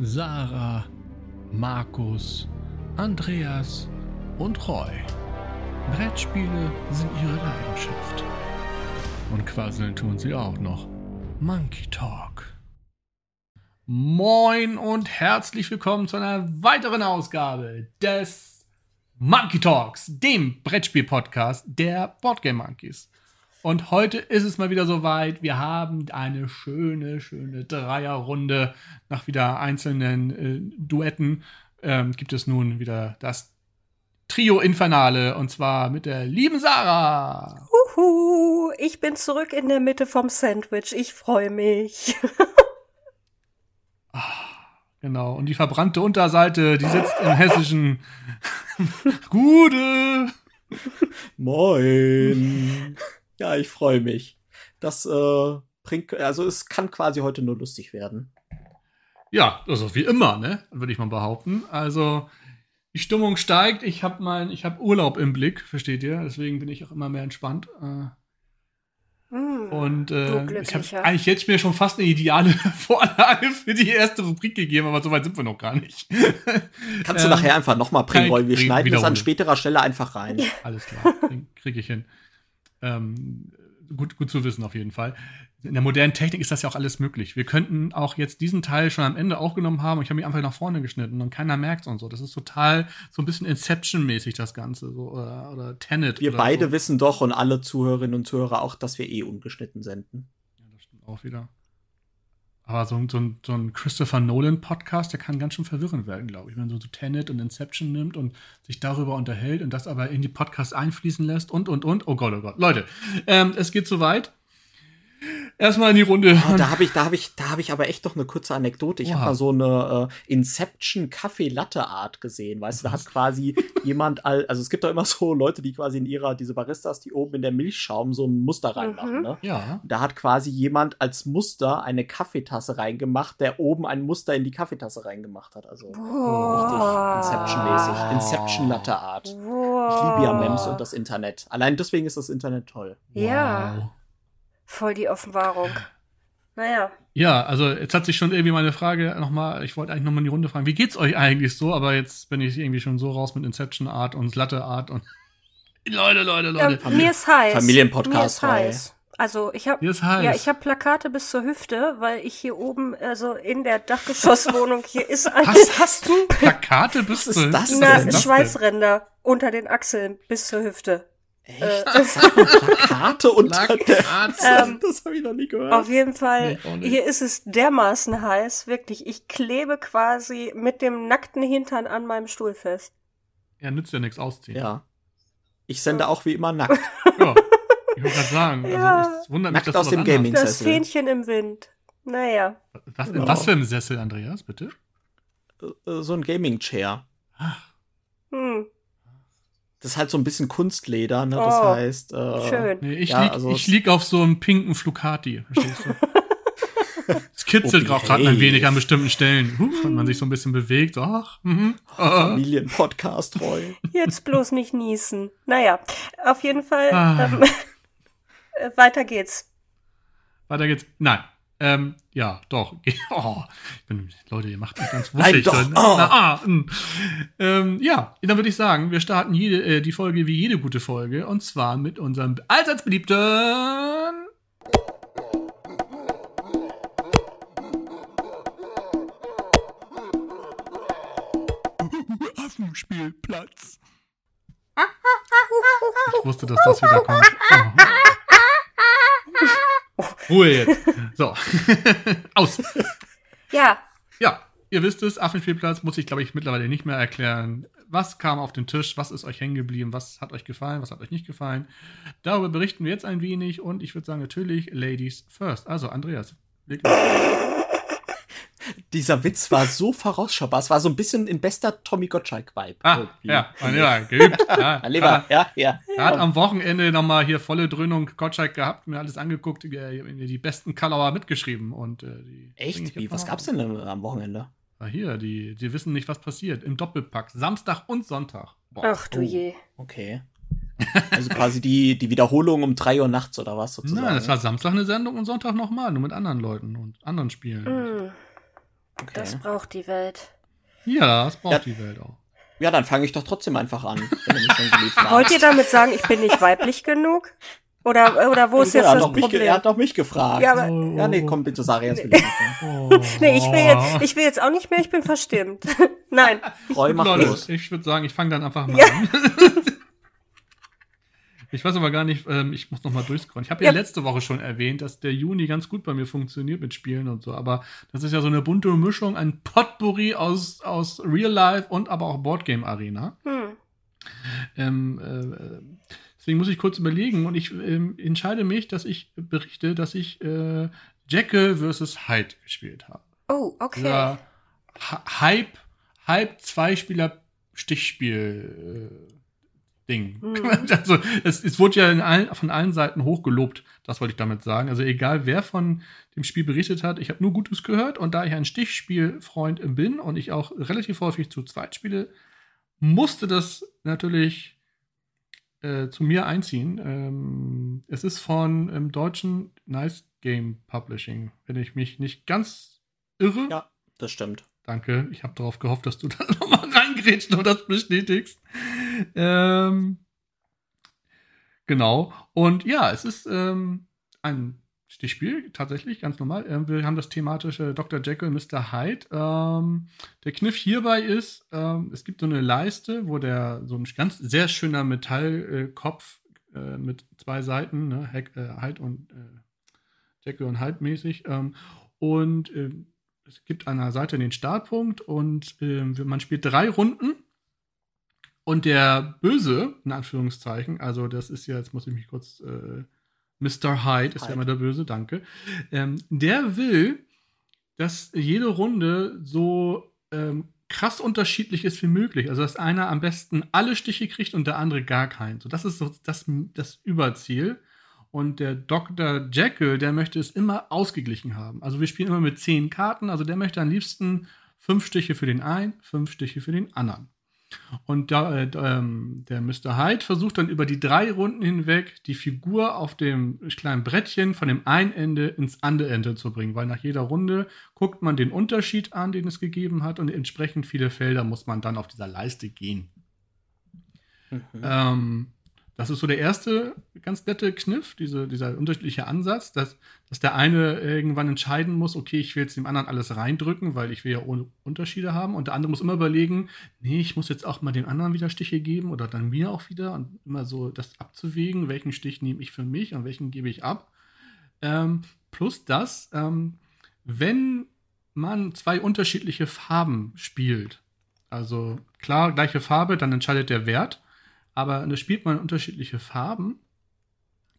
Sarah, Markus, Andreas und Roy. Brettspiele sind ihre Leidenschaft. Und quasseln tun sie auch noch. Monkey Talk. Moin und herzlich willkommen zu einer weiteren Ausgabe des Monkey Talks, dem Brettspiel-Podcast der Boardgame Monkeys. Und heute ist es mal wieder soweit. Wir haben eine schöne, schöne Dreierrunde. Nach wieder einzelnen äh, Duetten ähm, gibt es nun wieder das Trio Infernale. Und zwar mit der lieben Sarah. Uhu, ich bin zurück in der Mitte vom Sandwich. Ich freue mich. Genau. Und die verbrannte Unterseite, die sitzt im hessischen Gude. Moin. Ja, ich freue mich. Das äh, bringt, also es kann quasi heute nur lustig werden. Ja, also wie immer, ne? Würde ich mal behaupten. Also die Stimmung steigt. Ich habe mein, ich habe Urlaub im Blick, versteht ihr? Deswegen bin ich auch immer mehr entspannt. Äh, Hm, Und äh, ich habe eigentlich jetzt mir schon fast eine ideale Vorlage für die erste Rubrik gegeben, aber so weit sind wir noch gar nicht. Kannst Ähm, du nachher einfach nochmal bringen, Roy. Wir schneiden das an späterer Stelle einfach rein. Alles klar, kriege ich hin. Ähm, gut, gut zu wissen auf jeden Fall. In der modernen Technik ist das ja auch alles möglich. Wir könnten auch jetzt diesen Teil schon am Ende aufgenommen haben und ich habe mich einfach nach vorne geschnitten und keiner merkt und so. Das ist total so ein bisschen Inception-mäßig das Ganze so, oder, oder Tenet. Wir oder beide so. wissen doch und alle Zuhörerinnen und Zuhörer auch, dass wir eh ungeschnitten senden. Ja, das stimmt auch wieder. Aber so, ein- so, ein, so ein Christopher Nolan-Podcast, der kann ganz schön verwirrend werden, glaube ich. Wenn man so, so Tenet und Inception nimmt und sich darüber unterhält und das aber in die Podcasts einfließen lässt und, und, und. Oh Gott, oh Gott. Leute, ähm, es geht so weit. Erstmal in die Runde. Oh, da habe ich, da habe ich, da habe ich aber echt noch eine kurze Anekdote. Ich habe mal so eine äh, Inception Kaffee Latte Art gesehen. Weißt du, da hat quasi jemand, all, also es gibt doch immer so Leute, die quasi in ihrer, diese Baristas, die oben in der Milchschaum so ein Muster reinmachen, Mhm. ne? ja. Da hat quasi jemand als Muster eine Kaffeetasse reingemacht, der oben ein Muster in die Kaffeetasse reingemacht hat. Also Boah. richtig Inception-mäßig. Inception Latte Art. Ich liebe ja Mems und das Internet. Allein deswegen ist das Internet toll. Ja. Wow. Voll die Offenbarung. Naja, Ja, also jetzt hat sich schon irgendwie meine Frage nochmal, ich wollte eigentlich nochmal in die Runde fragen, wie geht's euch eigentlich so? Aber jetzt bin ich irgendwie schon so raus mit Inception Art und Latte Art und Leute, Leute, Leute. ähm, mir ist heiß. Familienpodcast, Mir ist heiß. Also ich habe Hier ist heiß. ja, ich habe Plakate bis zur Hüfte, weil ich hier oben, also in der Dachgeschosswohnung, hier ist ein Was hast du? Plakate bis zur das Hüfte? na, Was ist das Schweißränder unter den Achseln bis zur Hüfte. Echt? Äh, Plakate unter denn? der Plakate. Ähm, Das habe ich noch nie gehört. Auf jeden Fall, Nee, hier ist es dermaßen heiß, wirklich. Ich klebe quasi mit dem nackten Hintern an meinem Stuhl fest. Ja, nützt ja nichts ausziehen. Ja. Ich sende auch wie immer nackt. Ja. Ich wollte gerade sagen, also Ja. es wundert mich, Nackt dass aus dem anhast. Gaming. Das. Fähnchen im Wind. Naja. Was, in Ja. was für einem Sessel, Andreas, bitte? Äh, so ein Gaming-Chair. Hm, Das ist halt so ein bisschen Kunstleder, ne? Das Oh, heißt. Äh, schön. Nee, ich, Ja, lieg, also ich lieg auf so einem pinken Flucati, verstehst du? Es kitzelt auch gerade ein wenig an bestimmten Stellen. Huh, wenn man sich so ein bisschen bewegt. Ach, mhm. ah. Familienpodcast, Roy. Jetzt bloß nicht niesen. Naja, auf jeden Fall. Ah. Ähm, äh, weiter geht's. Weiter geht's. Nein. Ähm, ja, doch. Oh, ich bin, Leute, ihr macht mich ganz Nein, wuschig. doch. so. Oh. Na, ah, mm. ähm, ja, dann würde ich sagen, wir starten jede, äh, die Folge wie jede gute Folge. Und zwar mit unserem allseits beliebten Affenspielplatz. Ich wusste, dass das wieder kommt. Oh. Ruhe jetzt. So. Aus. Ja, Ja, ihr wisst es, Affenspielplatz muss ich, glaube ich, mittlerweile nicht mehr erklären. Was kam auf den Tisch? Was ist euch hängen geblieben? Was hat euch gefallen? Was hat euch nicht gefallen? Darüber berichten wir jetzt ein wenig und ich würde sagen, natürlich Ladies first. Also, Andreas. los. Dieser Witz war so vorausschaubar. Es war so ein bisschen in bester Tommy Gottschalk-Vibe. Ah, irgendwie. ja, mein Lieber, geübt. Ja, Mein Lieber, ja, ja. Gerade am Wochenende nochmal hier volle Dröhnung Gottschalk gehabt, mir alles angeguckt, äh, die besten Kalauer mitgeschrieben und äh, die Echt? Wie, was gab's denn am Wochenende? Ah, hier, die, die wissen nicht, was passiert. Im Doppelpack. Samstag und Sonntag. Boah. ach du Oh. je. Okay. Also quasi die, die Wiederholung um 3 Uhr nachts oder was sozusagen. Nein, es war Samstag eine Sendung und Sonntag nochmal, nur mit anderen Leuten und anderen Spielen. Hm. Okay. Das braucht die Welt. Ja, das braucht ja. die Welt auch. Ja, dann fange ich doch trotzdem einfach an. Wollt ihr damit sagen, ich bin nicht weiblich genug? Oder, oder wo ist jetzt das Problem? er hat doch mich gefragt. Ja, aber, ja nee, komm bitte, sag jetzt bitte. Oh. nee, ich will, jetzt, ich will jetzt auch nicht mehr, ich bin verstimmt. Nein. Freu, mach los. Ich würde sagen, ich fange dann einfach mal ja. an. Ich weiß aber gar nicht, ähm, ich muss noch mal durchscrollen. Ich habe ja. ja. letzte Woche schon erwähnt, dass der Juni ganz gut bei mir funktioniert mit Spielen und so. Aber das ist ja so eine bunte Mischung, ein Potpourri aus, aus Real Life und aber auch Boardgame Arena. Hm. Ähm, äh, deswegen muss ich kurz überlegen und ich äh, entscheide mich, dass ich berichte, dass ich äh, Jekyll vs. Hyde gespielt habe. Oh, okay. Dieser Hype, Hype Zweispieler Stichspiel. Äh, Ding. Mhm. Also es, es wurde ja allen, von allen Seiten hochgelobt, das wollte ich damit sagen. Also egal wer von dem Spiel berichtet hat, ich habe nur Gutes gehört und da ich ein Stichspielfreund bin und ich auch relativ häufig zu zweit spiele, musste das natürlich äh, zu mir einziehen. Ähm, es ist von im deutschen Nice Game Publishing, wenn ich mich nicht ganz irre. Ja, das stimmt. Danke. Ich habe darauf gehofft, dass du da nochmal reingrätst und das bestätigst. Ähm, genau. Und ja, es ist ähm, ein Stichspiel, tatsächlich, ganz normal. Ähm, wir haben das thematische Dr. Jekyll, Mr. Hyde. Ähm, der Kniff hierbei ist, ähm, es gibt so eine Leiste, wo der so ein ganz sehr schöner Metallkopf äh, mit zwei Seiten, ne, Hack, äh, Hyde und äh, Jekyll und Hyde mäßig. Ähm, und ähm, es gibt an der Seite den Startpunkt und man spielt drei Runden und der Böse, in Anführungszeichen, also das ist ja, jetzt muss ich mich kurz, äh, Mr. Hyde ist Hyde. ja immer der Böse, danke. Ähm, der will, dass jede Runde so ähm, krass unterschiedlich ist wie möglich. Also, dass einer am besten alle Stiche kriegt und der andere gar keinen. So, das ist so das, das Überziel. Und der Dr. Jekyll, der möchte es immer ausgeglichen haben. Also, wir spielen immer mit zehn Karten. Also, der möchte am liebsten fünf Stiche für den einen, fünf Stiche für den anderen. Und da, äh, ähm, der Mr. Hyde versucht dann über die drei Runden hinweg die Figur auf dem kleinen Brettchen von dem einen Ende ins andere Ende zu bringen, weil nach jeder Runde guckt man den Unterschied an, den es gegeben hat, und entsprechend viele Felder muss man dann auf dieser Leiste gehen. Mhm. Ähm, das ist so der erste ganz nette Kniff, diese, dieser unterschiedliche Ansatz, dass, dass der eine irgendwann entscheiden muss, okay, ich will jetzt dem anderen alles reindrücken, weil ich will ja ohne Unterschiede haben. Und der andere muss immer überlegen, nee, ich muss jetzt auch mal dem anderen wieder Stiche geben oder dann mir auch wieder und immer so das abzuwägen, welchen Stich nehme ich für mich und welchen gebe ich ab. Ähm, plus das, ähm, wenn man zwei unterschiedliche Farben spielt, also klar, gleiche Farbe, dann entscheidet der Wert aber da spielt man unterschiedliche Farben,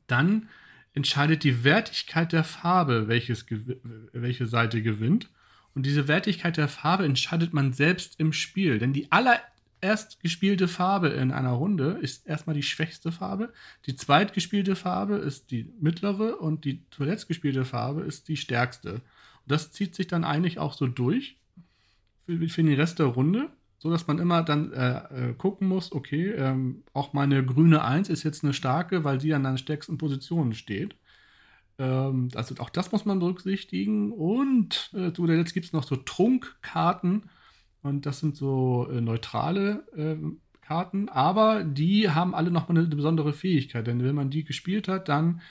dann entscheidet die Wertigkeit der Farbe, welches, welche Seite gewinnt. Und diese Wertigkeit der Farbe entscheidet man selbst im Spiel. Denn die allererst gespielte Farbe in einer Runde ist erstmal die schwächste Farbe. Die zweitgespielte Farbe ist die mittlere und die zuletzt gespielte Farbe ist die stärkste. Und das zieht sich dann eigentlich auch so durch für, für den Rest der Runde so dass man immer dann äh, äh, gucken muss, okay, ähm, auch meine grüne 1 ist jetzt eine starke, weil sie an der stärksten Position steht. Ähm, also auch das muss man berücksichtigen. Und äh, zu der Letzt gibt es noch so Trunkkarten. Und das sind so äh, neutrale ähm, Karten, aber die haben alle nochmal eine, eine besondere Fähigkeit. Denn wenn man die gespielt hat, dann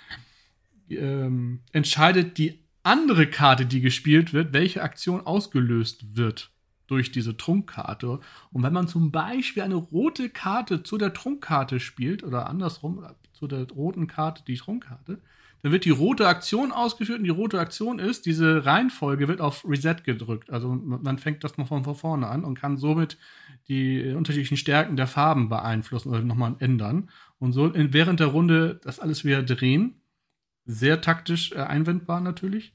ähm, entscheidet die andere Karte, die gespielt wird, welche Aktion ausgelöst wird durch diese Trunkkarte. Und wenn man zum Beispiel eine rote Karte zu der Trunkkarte spielt oder andersrum zu der roten Karte die Trunkkarte, dann wird die rote Aktion ausgeführt und die rote Aktion ist, diese Reihenfolge wird auf Reset gedrückt. Also man fängt das noch von vorne an und kann somit die unterschiedlichen Stärken der Farben beeinflussen oder nochmal ändern. Und so während der Runde das alles wieder drehen. Sehr taktisch äh, einwendbar natürlich.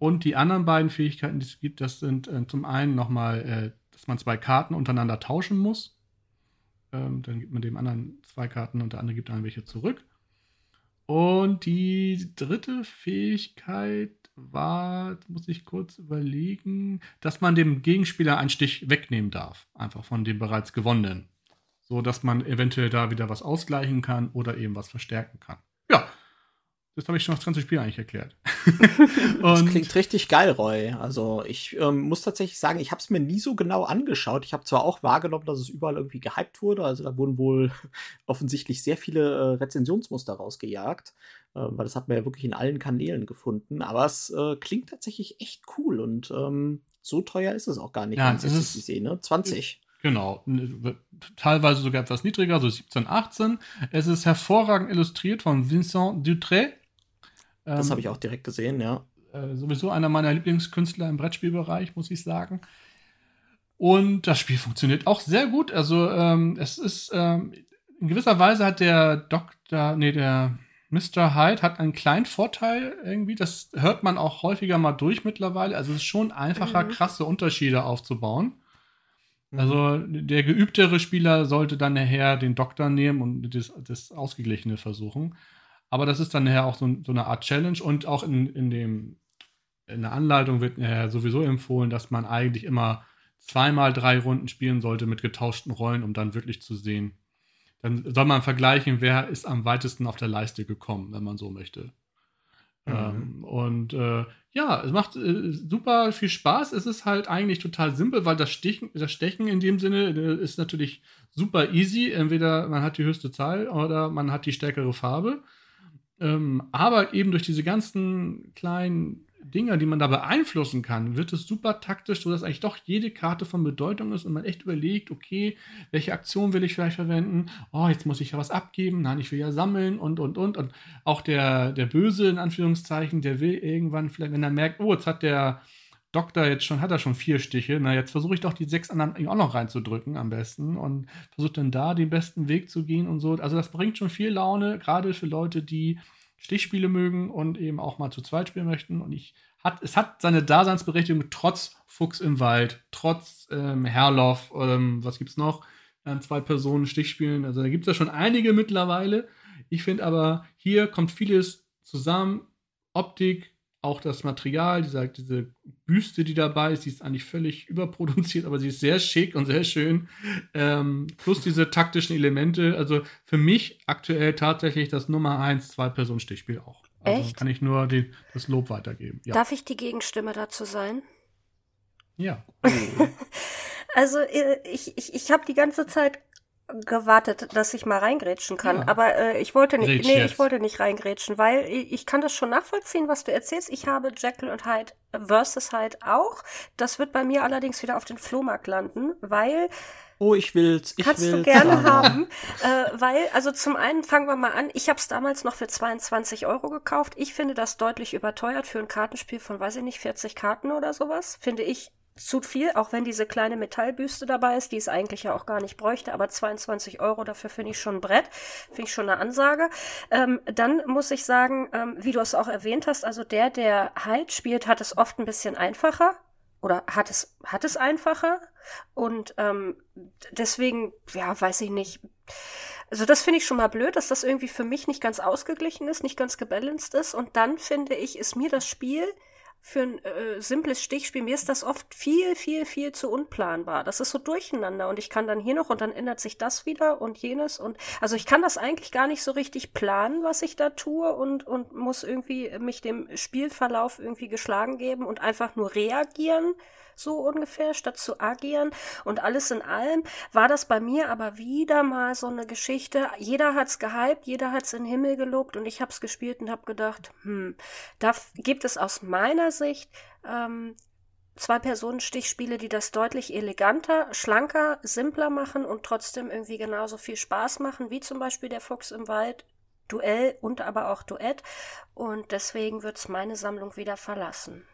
Und die anderen beiden Fähigkeiten, die es gibt, das sind äh, zum einen nochmal, äh, dass man zwei Karten untereinander tauschen muss. Ähm, dann gibt man dem anderen zwei Karten und der andere gibt dann welche zurück. Und die dritte Fähigkeit war, muss ich kurz überlegen, dass man dem Gegenspieler einen Stich wegnehmen darf. Einfach von dem bereits gewonnenen. So dass man eventuell da wieder was ausgleichen kann oder eben was verstärken kann. Das habe ich schon das ganze Spiel eigentlich erklärt. das klingt richtig geil, Roy. Also ich ähm, muss tatsächlich sagen, ich habe es mir nie so genau angeschaut. Ich habe zwar auch wahrgenommen, dass es überall irgendwie gehypt wurde. Also da wurden wohl offensichtlich sehr viele äh, Rezensionsmuster rausgejagt, äh, weil das hat man ja wirklich in allen Kanälen gefunden. Aber es äh, klingt tatsächlich echt cool und ähm, so teuer ist es auch gar nicht, ja, wenn ich es sehe, ne? 20. Genau, teilweise sogar etwas niedriger, so 17, 18. Es ist hervorragend illustriert von Vincent Dutré. Das ähm, habe ich auch direkt gesehen, ja. Äh, sowieso einer meiner Lieblingskünstler im Brettspielbereich, muss ich sagen. Und das Spiel funktioniert auch sehr gut. Also ähm, es ist ähm, in gewisser Weise hat der Doktor, nee, der Mr. Hyde hat einen kleinen Vorteil irgendwie. Das hört man auch häufiger mal durch mittlerweile. Also es ist schon einfacher, mhm. krasse Unterschiede aufzubauen. Also der geübtere Spieler sollte dann nachher den Doktor nehmen und das, das Ausgeglichene versuchen. Aber das ist dann nachher auch so, so eine Art Challenge und auch in, in, dem, in der Anleitung wird nachher sowieso empfohlen, dass man eigentlich immer zweimal drei Runden spielen sollte mit getauschten Rollen, um dann wirklich zu sehen. Dann soll man vergleichen, wer ist am weitesten auf der Leiste gekommen, wenn man so möchte. Mhm. Ähm, und äh, ja, es macht äh, super viel Spaß. Es ist halt eigentlich total simpel, weil das Stechen, das Stechen in dem Sinne äh, ist natürlich super easy. Entweder man hat die höchste Zahl oder man hat die stärkere Farbe. Ähm, aber eben durch diese ganzen kleinen Dinger, die man da beeinflussen kann, wird es super taktisch, sodass eigentlich doch jede Karte von Bedeutung ist und man echt überlegt, okay, welche Aktion will ich vielleicht verwenden? Oh, jetzt muss ich ja was abgeben, nein, ich will ja sammeln und, und, und. Und auch der, der Böse, in Anführungszeichen, der will irgendwann vielleicht, wenn er merkt, oh, jetzt hat der Doktor jetzt schon, hat er schon vier Stiche, na, jetzt versuche ich doch die sechs anderen auch noch reinzudrücken am besten und versuche dann da den besten Weg zu gehen und so. Also das bringt schon viel Laune, gerade für Leute, die Stichspiele mögen und eben auch mal zu zweit spielen möchten. Und ich hat, es hat seine Daseinsberechtigung trotz Fuchs im Wald, trotz ähm, Herloff, ähm, was gibt's noch? Ähm, zwei Personen Stichspielen. Also da gibt es ja schon einige mittlerweile. Ich finde aber, hier kommt vieles zusammen. Optik, auch das Material, diese, diese Büste, die dabei ist, die ist eigentlich völlig überproduziert, aber sie ist sehr schick und sehr schön. Ähm, plus diese taktischen Elemente. Also für mich aktuell tatsächlich das Nummer 1 Zwei-Personen-Stichspiel auch. Also Echt? kann ich nur die, das Lob weitergeben. Ja. Darf ich die Gegenstimme dazu sein? Ja. also äh, ich, ich, ich habe die ganze Zeit gewartet, dass ich mal reingrätschen kann. Ja. Aber äh, ich wollte nicht, nee, ich wollte nicht reingrätschen, weil ich, ich, kann das schon nachvollziehen, was du erzählst. Ich habe Jekyll und Hyde versus Hyde auch. Das wird bei mir allerdings wieder auf den Flohmarkt landen, weil Oh, ich will's. Ich Kannst will's. du gerne haben. Äh, weil, also zum einen fangen wir mal an. Ich habe es damals noch für 22 Euro gekauft. Ich finde das deutlich überteuert für ein Kartenspiel von, weiß ich nicht, 40 Karten oder sowas. Finde ich zu viel, auch wenn diese kleine Metallbüste dabei ist, die es eigentlich ja auch gar nicht bräuchte, aber 22 Euro dafür finde ich schon ein Brett, finde ich schon eine Ansage. Ähm, dann muss ich sagen, ähm, wie du es auch erwähnt hast, also der, der Hyde spielt, hat es oft ein bisschen einfacher oder hat es, hat es einfacher und ähm, deswegen, ja, weiß ich nicht. Also das finde ich schon mal blöd, dass das irgendwie für mich nicht ganz ausgeglichen ist, nicht ganz gebalanced ist und dann finde ich, ist mir das Spiel für ein äh, simples Stichspiel, mir ist das oft viel, viel, viel zu unplanbar. Das ist so durcheinander und ich kann dann hier noch und dann ändert sich das wieder und jenes und also ich kann das eigentlich gar nicht so richtig planen, was ich da tue und, und muss irgendwie mich dem Spielverlauf irgendwie geschlagen geben und einfach nur reagieren so ungefähr, statt zu agieren. Und alles in allem war das bei mir aber wieder mal so eine Geschichte. Jeder hat's gehypt, jeder hat's in den Himmel gelobt und ich hab's gespielt und hab gedacht, hm, da gibt es aus meiner Sicht ähm, zwei Personen-Stichspiele, die das deutlich eleganter, schlanker, simpler machen und trotzdem irgendwie genauso viel Spaß machen, wie zum Beispiel der Fuchs im Wald, Duell und aber auch Duett. Und deswegen wird's meine Sammlung wieder verlassen.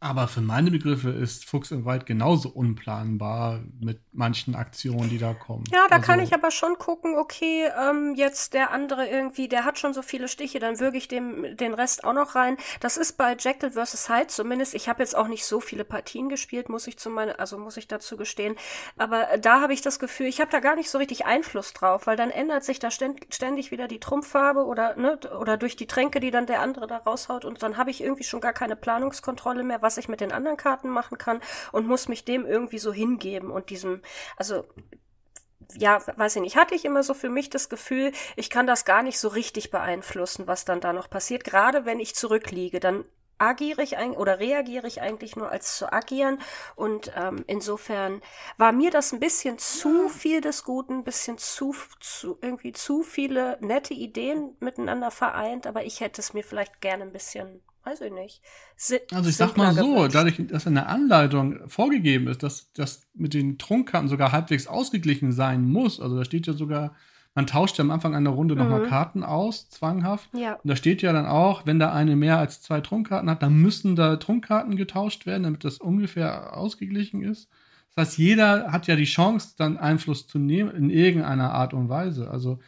Aber für meine Begriffe ist Fuchs im Wald genauso unplanbar mit manchen Aktionen, die da kommen. Ja, da also, kann ich aber schon gucken, okay, ähm, jetzt der andere irgendwie, der hat schon so viele Stiche, dann würge ich dem den Rest auch noch rein. Das ist bei Jekyll vs. Hyde zumindest. Ich habe jetzt auch nicht so viele Partien gespielt, muss ich zu meine, also muss ich dazu gestehen. Aber da habe ich das Gefühl, ich habe da gar nicht so richtig Einfluss drauf, weil dann ändert sich da ständig wieder die Trumpffarbe oder ne, oder durch die Tränke, die dann der andere da raushaut und dann habe ich irgendwie schon gar keine Planungskontrolle mehr was ich mit den anderen Karten machen kann und muss mich dem irgendwie so hingeben und diesem, also ja, weiß ich nicht, hatte ich immer so für mich das Gefühl, ich kann das gar nicht so richtig beeinflussen, was dann da noch passiert. Gerade wenn ich zurückliege, dann agiere ich ein, oder reagiere ich eigentlich nur als zu agieren. Und ähm, insofern war mir das ein bisschen zu viel des Guten, ein bisschen zu, zu irgendwie zu viele nette Ideen miteinander vereint, aber ich hätte es mir vielleicht gerne ein bisschen weiß ich nicht. Si also ich sag mal so, dadurch, dass in der Anleitung vorgegeben ist, dass das mit den Trunkkarten sogar halbwegs ausgeglichen sein muss, also da steht ja sogar man tauscht ja am Anfang einer Runde mhm. nochmal Karten aus, zwanghaft. Ja. Und da steht ja dann auch, wenn da eine mehr als zwei Trunkkarten hat, dann müssen da Trunkkarten getauscht werden, damit das ungefähr ausgeglichen ist. Das heißt, jeder hat ja die Chance, dann Einfluss zu nehmen in irgendeiner Art und Weise. Also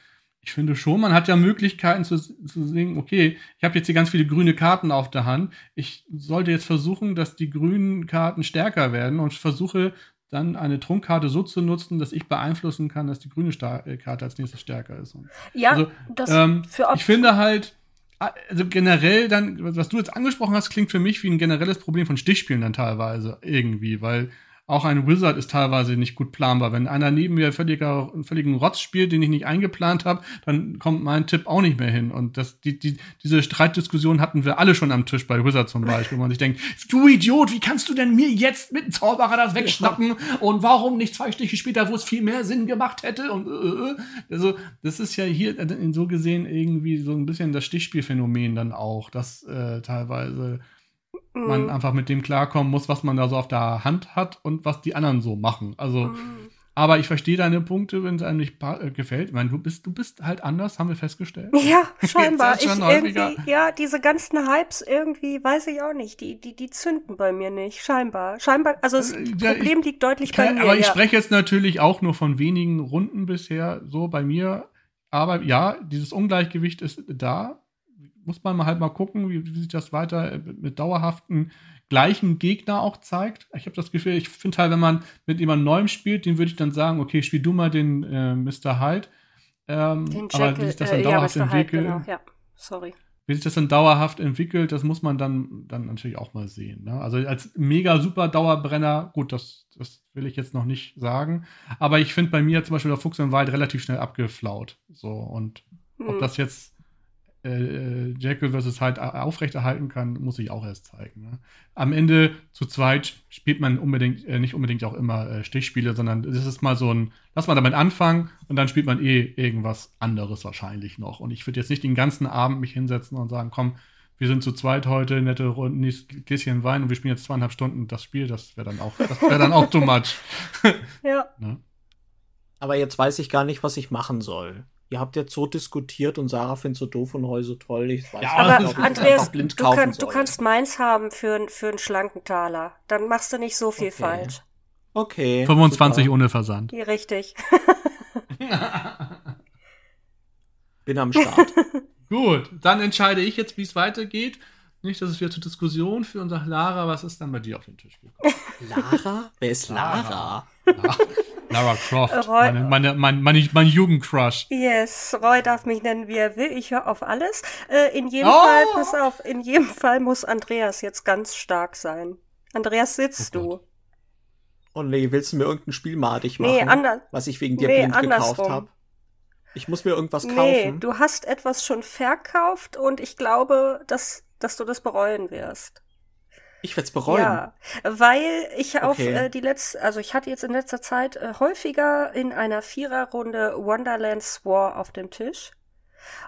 ich finde schon, man hat ja Möglichkeiten zu, zu sehen, okay, ich habe jetzt hier ganz viele grüne Karten auf der Hand. Ich sollte jetzt versuchen, dass die grünen Karten stärker werden und versuche dann eine Trunkkarte so zu nutzen, dass ich beeinflussen kann, dass die grüne Star äh, Karte als nächstes stärker ist. ja, also, das ähm, für Ich finde halt, also generell dann, was du jetzt angesprochen hast, klingt für mich wie ein generelles Problem von Stichspielen dann teilweise irgendwie, weil auch ein Wizard ist teilweise nicht gut planbar. Wenn einer neben mir völliger, völligen Rotz spielt, den ich nicht eingeplant habe, dann kommt mein Tipp auch nicht mehr hin. Und das, die, die, diese Streitdiskussion hatten wir alle schon am Tisch bei Wizard zum Beispiel, wo man sich denkt, du Idiot, wie kannst du denn mir jetzt mit dem Zauberer das wegschnappen? Und warum nicht zwei Stiche später, wo es viel mehr Sinn gemacht hätte? Und äh, äh. also, das ist ja hier so gesehen irgendwie so ein bisschen das Stichspielphänomen dann auch, dass äh, teilweise mhm. man einfach mit dem klarkommen muss, was man da so auf der Hand hat und was die anderen so machen. Also, mhm. aber ich verstehe deine Punkte, wenn es einem nicht äh, gefällt. Ich meine, du bist, du bist halt anders, haben wir festgestellt. Ja, scheinbar. ich irgendwie, ja, diese ganzen Hypes irgendwie, weiß ich auch nicht, die, die, die zünden bei mir nicht. Scheinbar. Scheinbar, also das äh, ja, Problem ich, liegt deutlich kann, bei mir. Aber ich ja. spreche jetzt natürlich auch nur von wenigen Runden bisher so bei mir. Aber ja, dieses Ungleichgewicht ist da muss man halt mal gucken, wie, wie sich das weiter mit dauerhaften gleichen Gegner auch zeigt. Ich habe das Gefühl, ich finde halt, wenn man mit jemandem Neuem spielt, den würde ich dann sagen, okay, spiel du mal den äh, Mr. Hyde. Ähm, den Jackal, aber wie sich das dann äh, dauerhaft ja, entwickelt. Genau. Ja, sorry. Wie sich das dann dauerhaft entwickelt, das muss man dann, dann natürlich auch mal sehen. Ne? Also als mega super Dauerbrenner, gut, das, das will ich jetzt noch nicht sagen. Aber ich finde bei mir zum Beispiel der Fuchs im Wald relativ schnell abgeflaut. So, und hm. ob das jetzt äh, Jekyll vs. Hyde aufrechterhalten kann, muss ich auch erst zeigen. Ne? Am Ende zu zweit spielt man unbedingt, äh, nicht unbedingt auch immer äh, Stichspiele, sondern das ist mal so ein, lass mal damit anfangen und dann spielt man eh irgendwas anderes wahrscheinlich noch. Und ich würde jetzt nicht den ganzen Abend mich hinsetzen und sagen, komm, wir sind zu zweit heute, nette Runde, Gläschen Wein und wir spielen jetzt zweieinhalb Stunden das Spiel, das wäre dann auch, das wäre dann auch too much. ja. Ne? Aber jetzt weiß ich gar nicht, was ich machen soll ihr habt jetzt so diskutiert und Sarah findet so doof und Heu so toll. Ich weiß ja, nicht, aber Andreas, du, kann, du, kannst meins haben für, für einen schlanken Taler. Dann machst du nicht so viel okay. falsch. Okay. 25 super. ohne Versand. Ja, richtig. Bin am Start. Gut, dann entscheide ich jetzt, wie es weitergeht. Nicht, dass es wieder zur Diskussion führt und sagt, Lara, was ist dann bei dir auf den Tisch gekommen? Lara? Wer ist Lara? Lara. Lara Croft, Roy, meine, meine, mein, mein, mein Jugendcrush. Yes, Roy darf mich nennen, wie er will. Ich höre auf alles. Äh, in jedem oh. Fall, pass auf, in jedem Fall muss Andreas jetzt ganz stark sein. Andreas, sitzt oh du? Oh nee, willst du mir irgendein Spiel madig machen? Nee, anders. Was ich wegen dir nee, blind andersrum. gekauft habe? Ich muss mir irgendwas kaufen. Nee, du hast etwas schon verkauft und ich glaube, dass, dass du das bereuen wirst. Ich werde es bereuen. Ja, weil ich auf okay. äh, die letzte, also ich hatte jetzt in letzter Zeit äh, häufiger in einer Viererrunde Wonderlands War auf dem Tisch.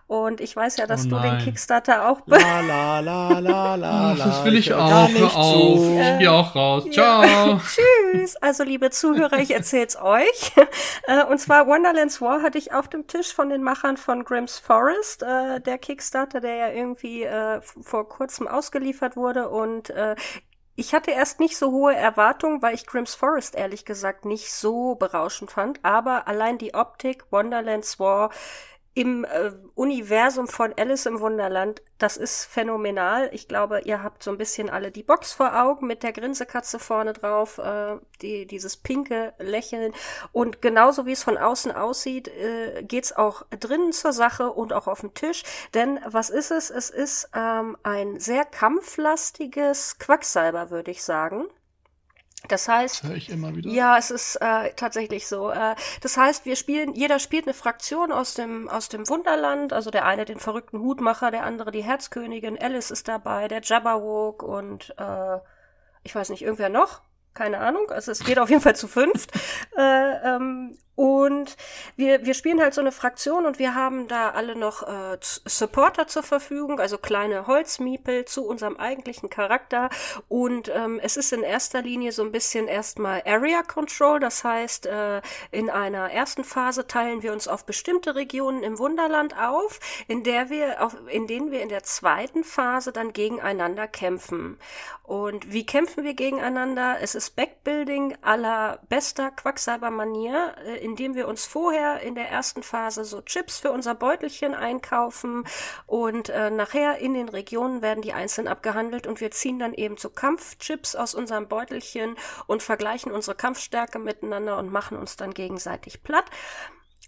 Und ich weiß ja, dass oh du den Kickstarter auch. La la la la la. das will ich, ich auch. Hör auf. Ich gehe auch raus. Ciao. Tschüss. Also, liebe Zuhörer, ich erzähl's euch. Äh, und zwar Wonderlands War hatte ich auf dem Tisch von den Machern von Grimm's Forest, äh, der Kickstarter, der ja irgendwie äh, vor kurzem ausgeliefert wurde. Und ich hatte erst nicht so hohe Erwartungen, weil ich Grimm's Forest ehrlich gesagt nicht so berauschend fand. Aber allein die Optik, Wonderlands War, im äh, Universum von Alice im Wunderland, das ist phänomenal. Ich glaube, ihr habt so ein bisschen alle die Box vor Augen mit der Grinsekatze vorne drauf, äh, die, dieses pinke Lächeln. Und genauso wie es von außen aussieht, äh, geht's auch drinnen zur Sache und auch auf dem Tisch. Denn was ist es? Es ist ähm, ein sehr kampflastiges Quacksalber, würde ich sagen. Das heißt, das ich immer wieder. ja, es ist äh, tatsächlich so. Äh, das heißt, wir spielen, jeder spielt eine Fraktion aus dem aus dem Wunderland. Also der eine den verrückten Hutmacher, der andere die Herzkönigin. Alice ist dabei, der Jabberwock und äh, ich weiß nicht irgendwer noch keine Ahnung. Also es geht auf jeden Fall zu fünft. äh, ähm, und wir, wir spielen halt so eine Fraktion und wir haben da alle noch äh, Supporter zur Verfügung, also kleine Holzmiepel zu unserem eigentlichen Charakter. Und ähm, es ist in erster Linie so ein bisschen erstmal Area Control. Das heißt, äh, in einer ersten Phase teilen wir uns auf bestimmte Regionen im Wunderland auf, in der wir auf, in denen wir in der zweiten Phase dann gegeneinander kämpfen. Und wie kämpfen wir gegeneinander? Es ist Backbuilding aller bester Quacksalber-Manier. Äh, indem wir uns vorher in der ersten Phase so Chips für unser Beutelchen einkaufen und äh, nachher in den Regionen werden die einzeln abgehandelt und wir ziehen dann eben so Kampfchips aus unserem Beutelchen und vergleichen unsere Kampfstärke miteinander und machen uns dann gegenseitig platt.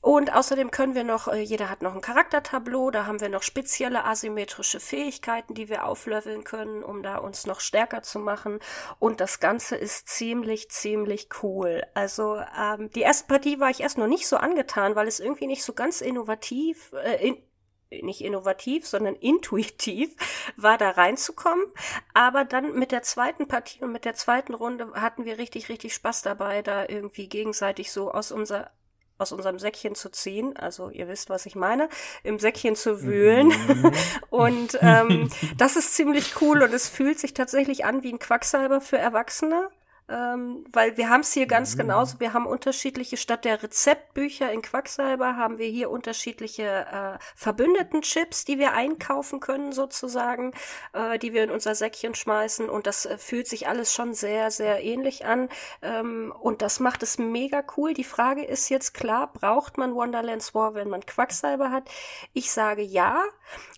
Und außerdem können wir noch, äh, jeder hat noch ein Charaktertableau, da haben wir noch spezielle asymmetrische Fähigkeiten, die wir aufleveln können, um da uns noch stärker zu machen. Und das Ganze ist ziemlich, ziemlich cool. Also ähm, die erste Partie war ich erst noch nicht so angetan, weil es irgendwie nicht so ganz innovativ, äh, in, nicht innovativ, sondern intuitiv war, da reinzukommen. Aber dann mit der zweiten Partie und mit der zweiten Runde hatten wir richtig, richtig Spaß dabei, da irgendwie gegenseitig so aus unserer aus unserem Säckchen zu ziehen, also ihr wisst, was ich meine, im Säckchen zu wühlen. Mhm. und ähm, das ist ziemlich cool und es fühlt sich tatsächlich an wie ein Quacksalber für Erwachsene ähm, weil wir haben es hier ganz mhm. genauso. Wir haben unterschiedliche, statt der Rezeptbücher in Quacksalber haben wir hier unterschiedliche äh, Verbündeten-Chips, die wir einkaufen können sozusagen, äh, die wir in unser Säckchen schmeißen und das äh, fühlt sich alles schon sehr, sehr ähnlich an ähm, und das macht es mega cool. Die Frage ist jetzt klar, braucht man Wonderlands War, wenn man Quacksalber hat? Ich sage ja,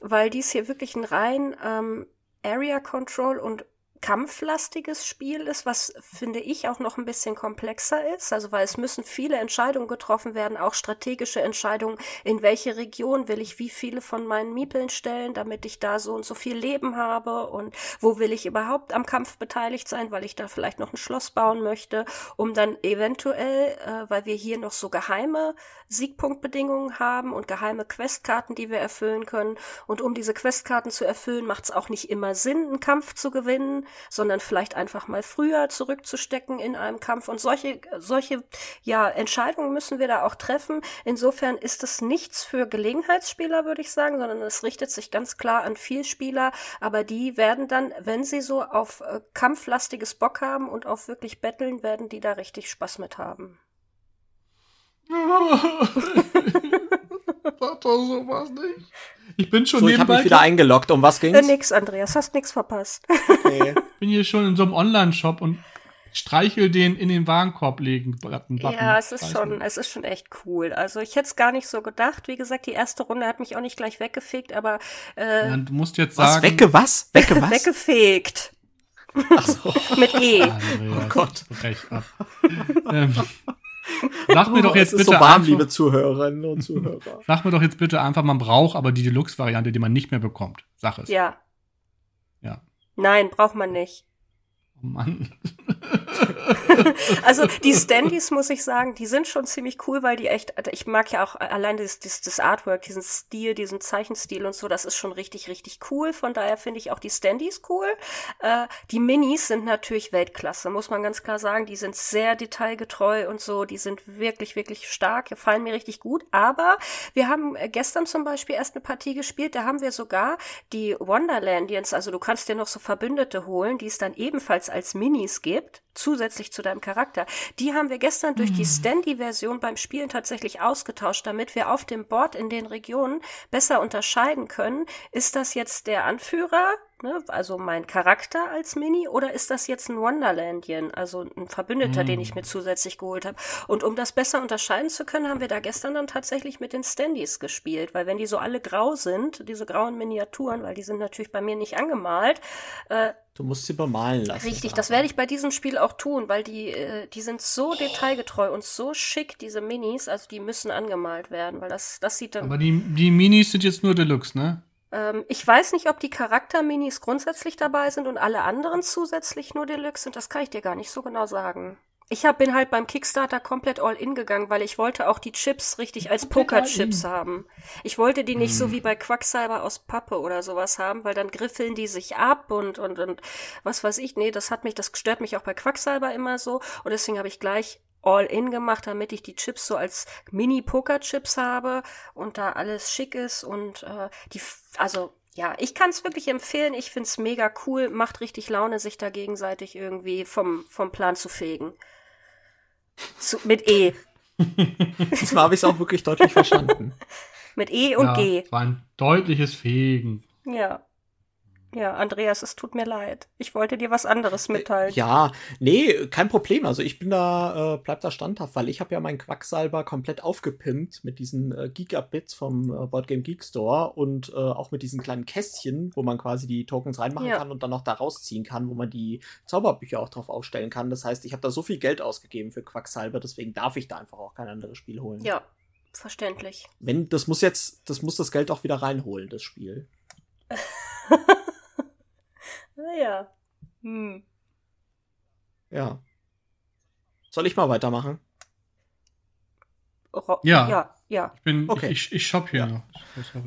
weil dies hier wirklich ein rein ähm, Area Control und kampflastiges Spiel ist, was finde ich auch noch ein bisschen komplexer ist. Also weil es müssen viele Entscheidungen getroffen werden, auch strategische Entscheidungen, in welche Region will ich wie viele von meinen Miepeln stellen, damit ich da so und so viel Leben habe und wo will ich überhaupt am Kampf beteiligt sein, weil ich da vielleicht noch ein Schloss bauen möchte, um dann eventuell, äh, weil wir hier noch so geheime Siegpunktbedingungen haben und geheime Questkarten, die wir erfüllen können. Und um diese Questkarten zu erfüllen, macht es auch nicht immer Sinn, einen Kampf zu gewinnen, sondern vielleicht einfach mal früher zurückzustecken in einem Kampf. Und solche, solche, ja, Entscheidungen müssen wir da auch treffen. Insofern ist es nichts für Gelegenheitsspieler, würde ich sagen, sondern es richtet sich ganz klar an Vielspieler. Aber die werden dann, wenn sie so auf äh, kampflastiges Bock haben und auf wirklich Betteln, werden die da richtig Spaß mit haben. Sag doch sowas nicht. Ich bin schon so, ich habe mich wieder eingeloggt. Um was ging's? Äh, nix, Andreas, hast nix verpasst. Okay. bin hier schon in so einem Online-Shop und streichel den in den Warenkorb legen. Button, ja, es ist schon, es ist schon echt cool. Also ich hätte es gar nicht so gedacht. Wie gesagt, die erste Runde hat mich auch nicht gleich weggefegt, aber äh, ja, du musst jetzt sagen. Was? Wegge was? Wegge was? Weggefegt. Ach so. Mit E. Andreas, oh Gott. Brech ab. ähm, Sag mir doch jetzt bitte. so warm, einfach, liebe Zuhörerinnen und Zuhörer. Sag mir doch jetzt bitte einfach, man braucht aber die Deluxe-Variante, die man nicht mehr bekommt. Sag es. Ja. Ja. Nein, braucht man nicht. Oh Mann. also die Standys, muss ich sagen, die sind schon ziemlich cool, weil die echt, ich mag ja auch allein das, das, das Artwork, diesen Stil, diesen Zeichenstil und so, das ist schon richtig, richtig cool. Von daher finde ich auch die Standys cool. Äh, die Minis sind natürlich Weltklasse, muss man ganz klar sagen. Die sind sehr detailgetreu und so, die sind wirklich, wirklich stark, fallen mir richtig gut. Aber wir haben gestern zum Beispiel erst eine Partie gespielt, da haben wir sogar die Wonderlandians, also du kannst dir noch so Verbündete holen, die es dann ebenfalls als Minis gibt, zusätzlich zu deinem Charakter, die haben wir gestern durch die hm. Standy-Version beim Spielen tatsächlich ausgetauscht, damit wir auf dem Board in den Regionen besser unterscheiden können, ist das jetzt der Anführer, ne, also mein Charakter als Mini, oder ist das jetzt ein Wonderlandien, also ein Verbündeter, mm. den ich hm. mir zusätzlich geholt habe? Und um das besser unterscheiden zu können, haben wir da gestern dann tatsächlich mit den Standys gespielt, weil wenn die so alle grau sind, diese grauen Miniaturen, weil die sind natürlich bei mir nicht angemalt, äh, Du musst sie bemalen lassen. Richtig, das werde ich bei diesem Spiel auch tun, weil die, äh, die sind so detailgetreu und so schick, diese Minis, also die müssen angemalt werden, weil das, das sieht dann. Aber die, die Minis sind jetzt nur Deluxe, ne? Ähm, ich weiß nicht, ob die Charakter-Minis grundsätzlich dabei sind und alle anderen zusätzlich nur Deluxe sind. Das kann ich dir gar nicht so genau sagen. Ich hab, bin halt beim Kickstarter komplett all in gegangen, weil ich wollte auch die Chips richtig als Poker-Chips haben. Ich wollte die nicht hm. so wie bei Quacksalber aus Pappe oder sowas haben, weil dann griffeln die sich ab und, und, und was weiß ich. Nee, das hat mich, das stört mich auch bei Quacksalber immer so. Und deswegen habe ich gleich all in gemacht, damit ich die Chips so als Mini-Poker-Chips habe und da alles schick ist und äh, die, also ja, ich kann es wirklich empfehlen. Ich find's mega cool, macht richtig Laune, sich da gegenseitig irgendwie vom, vom Plan zu fegen. Zu, mit E. Diesmal habe ich es auch wirklich deutlich verstanden. mit E und ja, G. War ein deutliches Fegen. Ja. Ja, Andreas, es tut mir leid. Ich wollte dir was anderes mitteilen. Ja, nee, kein Problem. Also ich bin da, äh, bleib da standhaft, weil ich habe ja meinen Quacksalber komplett aufgepimpt mit diesen äh, Gigabits vom äh, Boardgame Geek Store und äh, auch mit diesen kleinen Kästchen, wo man quasi die Tokens reinmachen ja. kann und dann noch da rausziehen kann, wo man die Zauberbücher auch drauf aufstellen kann. Das heißt, ich habe da so viel Geld ausgegeben für Quacksalber, deswegen darf ich da einfach auch kein anderes Spiel holen. Ja, verständlich. Wenn, das muss jetzt, das muss das Geld auch wieder reinholen, das Spiel. Naja. Hm. Ja. Soll ich mal weitermachen? ja. Ja, ja. Ich bin, okay. ich, ich shop hier ja. noch.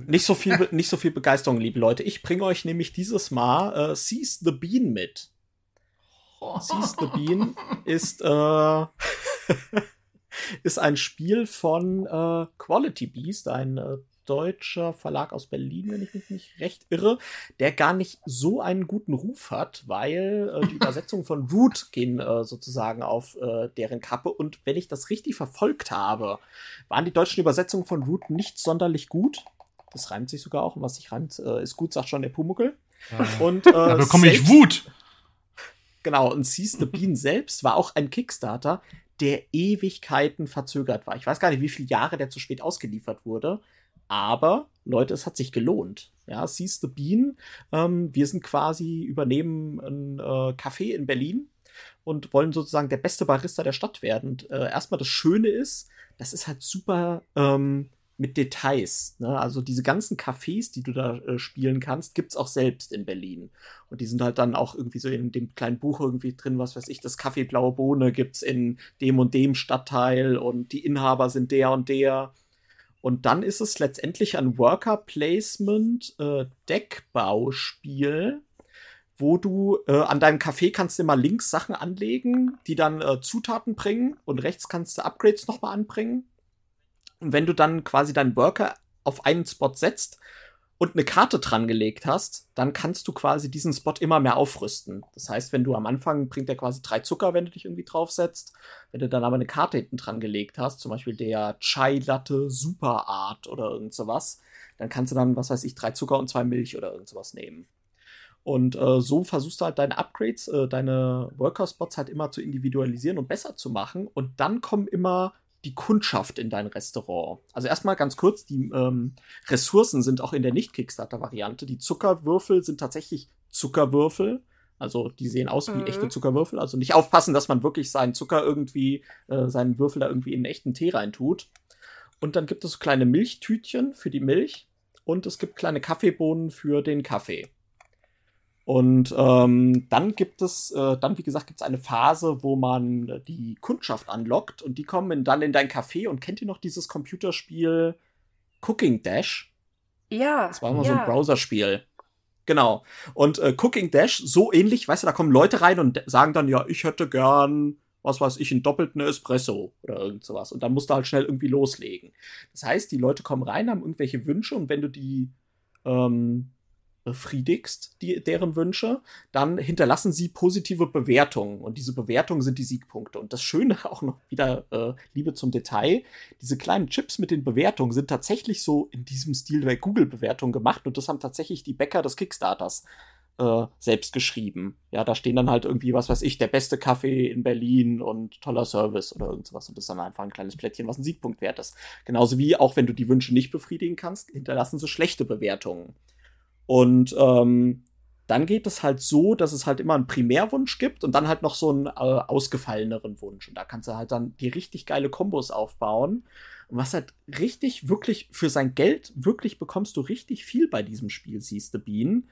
Nicht so viel, nicht so viel Begeisterung, liebe Leute. Ich bringe euch nämlich dieses Mal äh, Seize the Bean mit. Seize the Bean ist, äh, ist ein Spiel von äh, Quality Beast, ein äh, deutscher Verlag aus Berlin, wenn ich mich nicht recht irre, der gar nicht so einen guten Ruf hat, weil äh, die Übersetzungen von Root gehen äh, sozusagen auf äh, deren Kappe. Und wenn ich das richtig verfolgt habe, waren die deutschen Übersetzungen von Root nicht sonderlich gut. Das reimt sich sogar auch. Und was sich reimt, äh, ist gut, sagt schon der Pumuckel. Ja. Und, äh, da bekomme ich Wut. Genau, und Seize the Bean selbst war auch ein Kickstarter, der Ewigkeiten verzögert war. Ich weiß gar nicht, wie viele Jahre der zu spät ausgeliefert wurde. Aber, Leute, es hat sich gelohnt. Ja, Seize the Bean. Ähm, wir sind quasi, übernehmen ein äh, Café in Berlin und wollen sozusagen der beste Barista der Stadt werden. Und äh, erstmal das Schöne ist, das ist halt super ähm, mit Details. Ne? Also diese ganzen Cafés, die du da äh, spielen kannst, gibt's auch selbst in Berlin. Und die sind halt dann auch irgendwie so in dem kleinen Buch irgendwie drin, was weiß ich, das Café Blaue Bohne gibt's in dem und dem Stadtteil und die Inhaber sind der und der. Und dann ist es letztendlich ein Worker Placement äh, Deckbauspiel, wo du äh, an deinem Café kannst du immer links Sachen anlegen, die dann äh, Zutaten bringen und rechts kannst du Upgrades nochmal anbringen. Und wenn du dann quasi deinen Worker auf einen Spot setzt, und eine Karte dran gelegt hast, dann kannst du quasi diesen Spot immer mehr aufrüsten. Das heißt, wenn du am Anfang bringt er quasi drei Zucker, wenn du dich irgendwie draufsetzt. Wenn du dann aber eine Karte hinten dran gelegt hast, zum Beispiel der Chai Latte Super Art oder irgend sowas, dann kannst du dann, was weiß ich, drei Zucker und zwei Milch oder irgend sowas nehmen. Und äh, so versuchst du halt deine Upgrades, äh, deine Worker-Spots halt immer zu individualisieren und besser zu machen. Und dann kommen immer die Kundschaft in dein Restaurant? Also erstmal ganz kurz, die ähm, Ressourcen sind auch in der Nicht-Kickstarter-Variante. Die Zuckerwürfel sind tatsächlich Zuckerwürfel. Also die sehen aus wie mhm. echte Zuckerwürfel. Also nicht aufpassen, dass man wirklich seinen Zucker irgendwie, äh, seinen Würfel da irgendwie in einen echten Tee reintut. Und dann gibt es kleine Milchtütchen für die Milch. Und es gibt kleine Kaffeebohnen für den Kaffee. Und ähm, dann gibt es, äh, dann wie gesagt, gibt es eine Phase, wo man die Kundschaft anlockt und die kommen dann in dein Café und kennt ihr noch dieses Computerspiel Cooking Dash? Ja. Das war immer ja. so ein Browserspiel. Genau. Und äh, Cooking Dash, so ähnlich, weißt du, da kommen Leute rein und sagen dann, ja, ich hätte gern, was weiß ich, einen doppelten Espresso oder irgend sowas. Und dann musst du halt schnell irgendwie loslegen. Das heißt, die Leute kommen rein, haben irgendwelche Wünsche und wenn du die ähm, befriedigst, die, deren Wünsche, dann hinterlassen sie positive Bewertungen. Und diese Bewertungen sind die Siegpunkte. Und das Schöne auch noch wieder, äh, Liebe zum Detail, diese kleinen Chips mit den Bewertungen sind tatsächlich so in diesem Stil der Google-Bewertung gemacht. Und das haben tatsächlich die Bäcker des Kickstarters äh, selbst geschrieben. Ja, da stehen dann halt irgendwie, was weiß ich, der beste Kaffee in Berlin und toller Service oder irgendwas. Und das ist dann einfach ein kleines Plättchen, was ein Siegpunkt wert ist. Genauso wie auch wenn du die Wünsche nicht befriedigen kannst, hinterlassen sie schlechte Bewertungen. Und ähm, dann geht es halt so, dass es halt immer einen Primärwunsch gibt und dann halt noch so einen äh, ausgefalleneren Wunsch. Und da kannst du halt dann die richtig geile Kombos aufbauen. Und was halt richtig, wirklich für sein Geld, wirklich bekommst du richtig viel bei diesem Spiel, siehst du, Bean.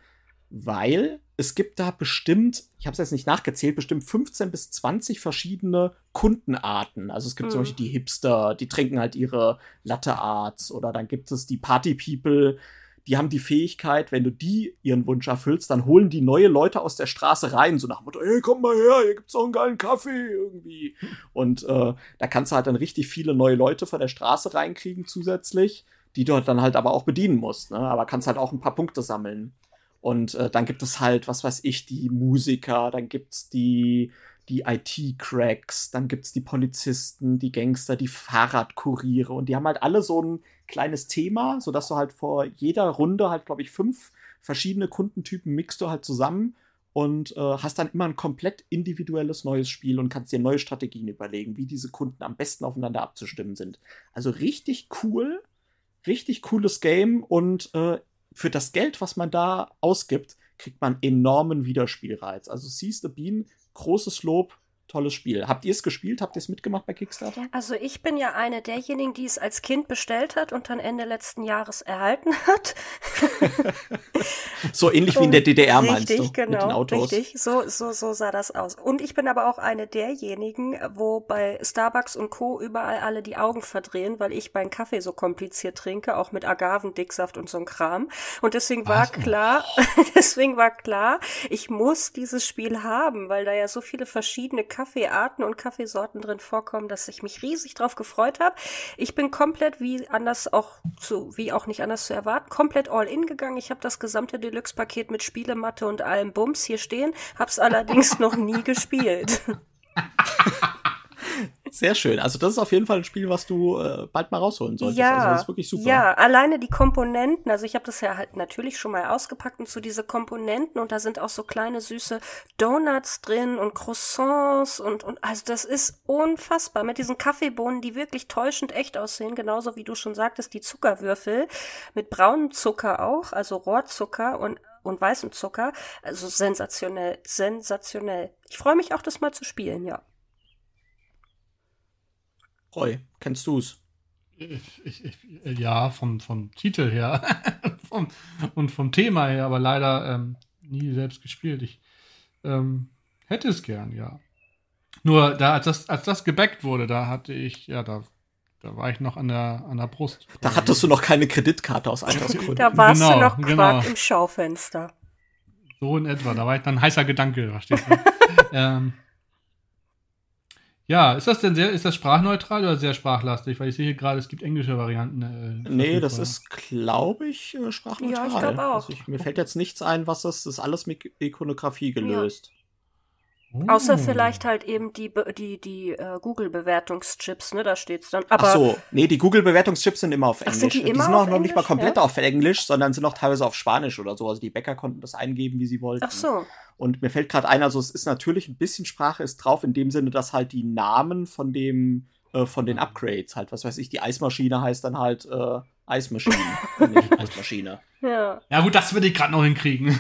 Weil es gibt da bestimmt, ich habe es jetzt nicht nachgezählt, bestimmt 15 bis 20 verschiedene Kundenarten. Also es gibt mhm. zum Beispiel die Hipster, die trinken halt ihre Latte Arts oder dann gibt es die Party People, die haben die Fähigkeit, wenn du die ihren Wunsch erfüllst, dann holen die neue Leute aus der Straße rein, so nach dem Motto, hey, komm mal her, hier gibt's auch einen geilen Kaffee irgendwie. Und äh, da kannst du halt dann richtig viele neue Leute von der Straße reinkriegen zusätzlich, die du dann halt aber auch bedienen musst, ne? Aber kannst halt auch ein paar Punkte sammeln. Und äh, dann gibt es halt, was weiß ich, die Musiker, dann gibt's die die IT-Cracks, dann gibt's die Polizisten, die Gangster, die Fahrradkuriere und die haben halt alle so ein kleines Thema, sodass du halt vor jeder Runde halt, glaube ich, fünf verschiedene Kundentypen mixt du halt zusammen und äh, hast dann immer ein komplett individuelles neues Spiel und kannst dir neue Strategien überlegen, wie diese Kunden am besten aufeinander abzustimmen sind. Also richtig cool, richtig cooles Game und äh, für das Geld, was man da ausgibt, kriegt man enormen Wiederspielreiz. Also Seize the Bean großes Lob tolles Spiel. Habt ihr es gespielt? Habt ihr es mitgemacht bei Kickstarter? Also ich bin ja eine derjenigen, die es als Kind bestellt hat und dann Ende letzten Jahres erhalten hat. so ähnlich wie in der DDR meinst richtig, du? Genau, mit den Autos. Richtig, so, so, so sah das aus. Und ich bin aber auch eine derjenigen, wo bei Starbucks und Co. überall alle die Augen verdrehen, weil ich meinen Kaffee so kompliziert trinke, auch mit Agavendicksaft und so ein Kram. Und deswegen war Was? klar, deswegen war klar, ich muss dieses Spiel haben, weil da ja so viele verschiedene Kaffeearten und Kaffeesorten drin vorkommen, dass ich mich riesig drauf gefreut habe. Ich bin komplett wie anders auch zu, wie auch nicht anders zu erwarten, komplett all in gegangen. Ich habe das gesamte Deluxe-Paket mit Spielematte und allem Bums hier stehen, hab's allerdings noch nie gespielt. Sehr schön. Also das ist auf jeden Fall ein Spiel, was du äh, bald mal rausholen solltest. Ja, also das ist wirklich super. Ja, alleine die Komponenten. Also ich habe das ja halt natürlich schon mal ausgepackt und so diese Komponenten und da sind auch so kleine süße Donuts drin und Croissants und und also das ist unfassbar mit diesen Kaffeebohnen, die wirklich täuschend echt aussehen, genauso wie du schon sagtest, die Zuckerwürfel mit braunem Zucker auch, also Rohrzucker und und weißem Zucker. Also sensationell, sensationell. Ich freue mich auch, das mal zu spielen, ja. Roy, kennst ich, ich, ja, vom, vom Titel her vom, und vom Thema her, aber leider ähm, nie selbst gespielt. Ich ähm, hätte es gern, ja. Nur da, als das, als das gebackt wurde, da hatte ich, ja, da, da war ich noch an der, an der Brust. Da hattest du noch keine Kreditkarte aus Altersgründen. Da warst genau, du noch genau. im Schaufenster. So in etwa, da war ich dann heißer Gedanke, verstehst du? ähm, ja, ist das denn sehr, ist das sprachneutral oder sehr sprachlastig? Weil ich sehe hier gerade, es gibt englische Varianten. Äh, nee, das ist, glaube ich, äh, sprachneutral. Ja, ich glaube auch. Also ich, mir fällt jetzt nichts ein, was das, das ist alles mit Ikonografie gelöst. Oh. Außer vielleicht halt eben die, die, die uh, Google-Bewertungschips, ne, da steht's dann. Aber Ach so, nee, die Google-Bewertungschips sind immer auf Englisch. Ach, sind die, immer die sind auch noch nicht mal komplett ja? auf Englisch, sondern sind auch teilweise auf Spanisch oder so. Also die Bäcker konnten das eingeben, wie sie wollten. Ach so. Und mir fällt gerade ein, also es ist natürlich ein bisschen Sprache ist drauf, in dem Sinne, dass halt die Namen von dem, äh, von den Upgrades halt, was weiß ich, die Eismaschine heißt dann halt äh, Eismaschine, nicht Eismaschine. Ja. ja, gut, das würde ich gerade noch hinkriegen.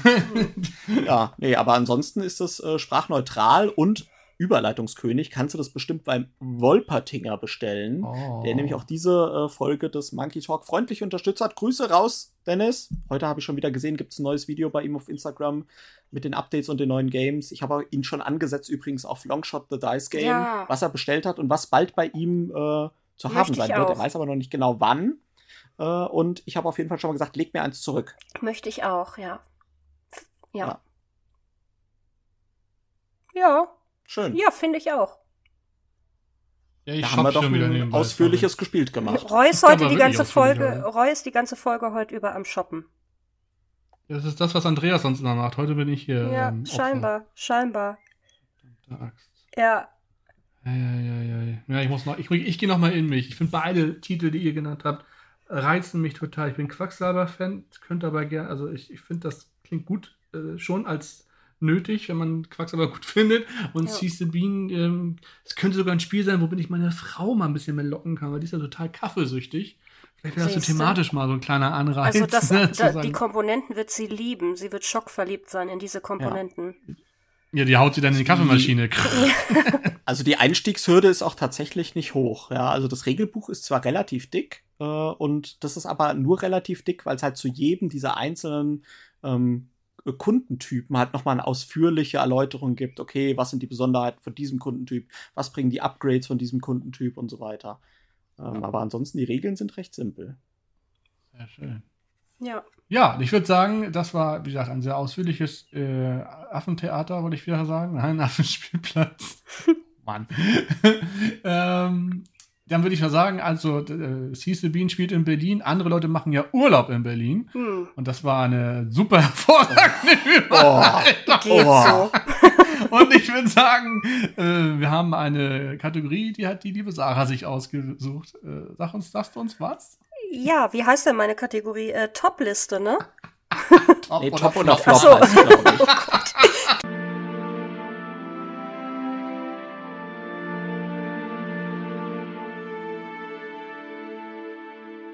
ja, nee, aber ansonsten ist das äh, sprachneutral und Überleitungskönig kannst du das bestimmt beim Wolpertinger bestellen, oh. der nämlich auch diese äh, Folge des Monkey Talk freundlich unterstützt hat. Grüße raus, Dennis. Heute habe ich schon wieder gesehen, gibt es ein neues Video bei ihm auf Instagram mit den Updates und den neuen Games. Ich habe ihn schon angesetzt übrigens auf Longshot the Dice Game, ja. was er bestellt hat und was bald bei ihm äh, zu haben sein wird. Er weiß aber noch nicht genau wann. Äh, und ich habe auf jeden Fall schon mal gesagt, leg mir eins zurück. Möchte ich auch, ja. Ja. Ja. ja. Schön. Ja, finde ich auch. Ja, da haben wir doch ein ausführliches Sorry. gespielt gemacht. Roy ist heute die ganze Folge, Roy ist die ganze Folge heute über am Shoppen. Das ist das, was Andreas sonst immer macht. Heute bin ich hier. Ja, ähm, scheinbar, scheinbar. Ja. Ja, ja, ja, ja. Ja, ich muss noch, ich, ich gehe noch mal in mich. Ich finde beide Titel, die ihr genannt habt, reizen mich total. Ich bin Quacksalber-Fan, könnte aber gerne, also ich, ich finde, das klingt gut äh, schon als nötig, wenn man Quacksalber gut findet. Und ja. Seize the Bean, ähm, es könnte sogar ein Spiel sein, womit ich meine Frau mal ein bisschen mehr locken kann, weil die ist ja total kaffeesüchtig. Vielleicht wäre das so thematisch mal so ein kleiner Anreiz. Also das, ne, da, die Komponenten wird sie lieben. Sie wird schockverliebt sein in diese Komponenten. Ja. Ja, die haut sie dann in die Kaffeemaschine. also die Einstiegshürde ist auch tatsächlich nicht hoch. Ja, also das Regelbuch ist zwar relativ dick äh, und das ist aber nur relativ dick, weil es halt zu jedem dieser einzelnen ähm, Kundentypen halt nochmal eine ausführliche Erläuterung gibt. Okay, was sind die Besonderheiten von diesem Kundentyp? Was bringen die Upgrades von diesem Kundentyp und so weiter. Ähm, aber ansonsten die Regeln sind recht simpel. Sehr schön. Ja. Ja, ich würde sagen, das war, wie gesagt, ein sehr ausführliches äh, Affentheater, wollte ich wieder sagen. Nein, Affenspielplatz. Mann. ähm, dann würde ich mal sagen, also äh, Cecil Bean spielt in Berlin, andere Leute machen ja Urlaub in Berlin. Hm. Und das war eine super hervorragende oh, oh. Und ich würde sagen, äh, wir haben eine Kategorie, die hat die liebe Sarah sich ausgesucht. Äh, sag uns, sagst du uns was? Ja, wie heißt denn meine Kategorie? Äh, Top-Liste, ne? Top nee, Top oder Flop, oder Flop heißt, glaube ich.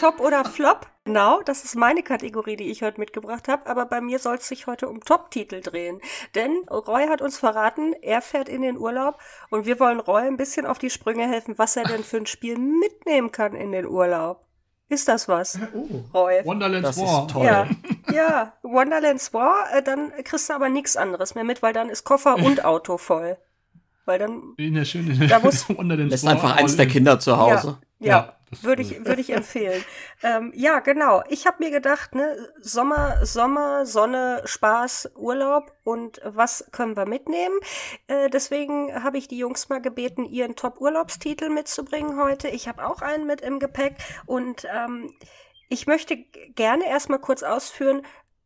Top oder Flop? Genau, das ist meine Kategorie, die ich heute mitgebracht habe, aber bei mir soll es sich heute um Top-Titel drehen. Denn Roy hat uns verraten, er fährt in den Urlaub und wir wollen Roy ein bisschen auf die Sprünge helfen, was er denn für ein Spiel mitnehmen kann in den Urlaub. Ist das was? Oh, Roy? Wonderland's das War. Ist toll. Ja, ja, Wonderland's War, äh, dann kriegst du aber nichts anderes mehr mit, weil dann ist Koffer und Auto voll. Weil dann. In der schönen, da muss, Lässt einfach eins der Kinder zu Hause. Ja, ja. Würde ich, würde ich empfehlen. ähm, ja, genau. Ich habe mir gedacht, ne, Sommer, Sommer, Sonne, Spaß, Urlaub und was können wir mitnehmen? Äh, deswegen habe ich die Jungs mal gebeten, ihren Top-Urlaubstitel mitzubringen heute. Ich habe auch einen mit im Gepäck und ähm, ich möchte gerne erstmal kurz ausführen,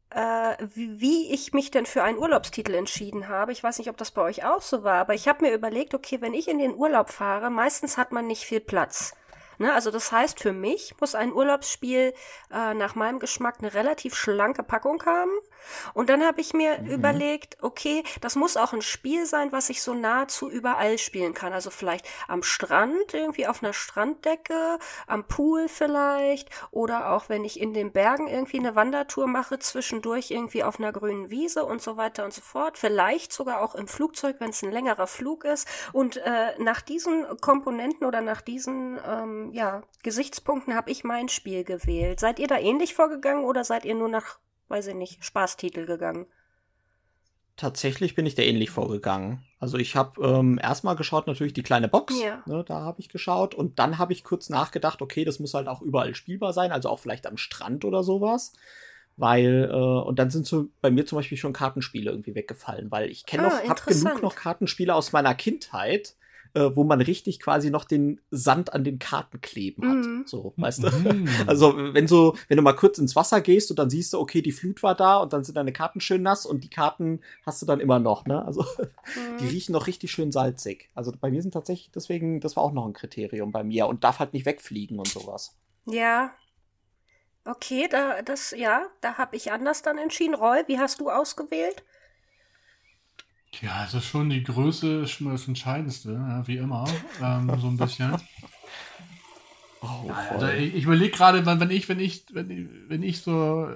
äh, wie ich mich denn für einen Urlaubstitel entschieden habe. Ich weiß nicht, ob das bei euch auch so war, aber ich habe mir überlegt, okay, wenn ich in den Urlaub fahre, meistens hat man nicht viel Platz. Ne, also das heißt, für mich muss ein Urlaubsspiel äh, nach meinem Geschmack eine relativ schlanke Packung haben. Und dann habe ich mir mhm. überlegt, okay, das muss auch ein Spiel sein, was ich so nahezu überall spielen kann. Also vielleicht am Strand, irgendwie auf einer Stranddecke, am Pool vielleicht, oder auch wenn ich in den Bergen irgendwie eine Wandertour mache, zwischendurch irgendwie auf einer grünen Wiese und so weiter und so fort. Vielleicht sogar auch im Flugzeug, wenn es ein längerer Flug ist. Und äh, nach diesen Komponenten oder nach diesen ähm, ja, Gesichtspunkten habe ich mein Spiel gewählt. Seid ihr da ähnlich vorgegangen oder seid ihr nur nach, weiß ich nicht, Spaßtitel gegangen? Tatsächlich bin ich da ähnlich vorgegangen. Also ich habe ähm, erstmal geschaut, natürlich die kleine Box, ja. ne, da habe ich geschaut und dann habe ich kurz nachgedacht, okay, das muss halt auch überall spielbar sein, also auch vielleicht am Strand oder sowas. Weil, äh, und dann sind so bei mir zum Beispiel schon Kartenspiele irgendwie weggefallen, weil ich kenne ah, noch, hab genug noch Kartenspiele aus meiner Kindheit, äh, wo man richtig quasi noch den Sand an den Karten kleben hat. Mhm. So, weißt du? Mhm. Also, wenn so, wenn du mal kurz ins Wasser gehst und dann siehst du, okay, die Flut war da und dann sind deine Karten schön nass und die Karten hast du dann immer noch, ne? Also, mhm. die riechen noch richtig schön salzig. Also, bei mir sind tatsächlich deswegen, das war auch noch ein Kriterium bei mir und darf halt nicht wegfliegen und sowas. Ja, Okay, da das ja, da habe ich anders dann entschieden. Roy, wie hast du ausgewählt? Ja, es ist schon die Größe ist schon das Entscheidendste, ja, wie immer. Ähm, so ein bisschen. Oh, also ich, ich überlege gerade, wenn ich, wenn ich, wenn ich, wenn ich so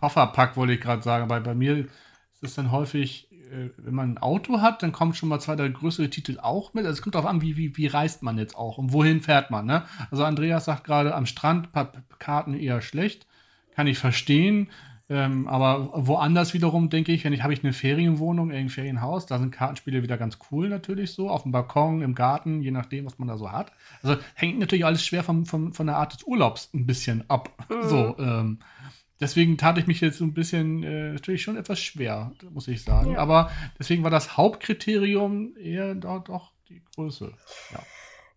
Koffer pack, wollte ich gerade sagen, weil bei mir ist es dann häufig, äh, wenn man ein Auto hat, dann kommen schon mal zwei der größere Titel auch mit. Also es kommt darauf an, wie, wie, wie reist man jetzt auch und wohin fährt man. Ne? Also Andreas sagt gerade, am Strand Karten eher schlecht. Kann ich verstehen. Ähm, aber woanders wiederum denke ich, wenn ich habe ich eine Ferienwohnung, ein Ferienhaus, da sind Kartenspiele wieder ganz cool natürlich so, auf dem Balkon, im Garten, je nachdem, was man da so hat. Also hängt natürlich alles schwer vom, vom, von der Art des Urlaubs ein bisschen ab. Mhm. So, ähm, deswegen tat ich mich jetzt so ein bisschen äh, natürlich schon etwas schwer, muss ich sagen. Ja. Aber deswegen war das Hauptkriterium eher doch, doch die Größe. Ja.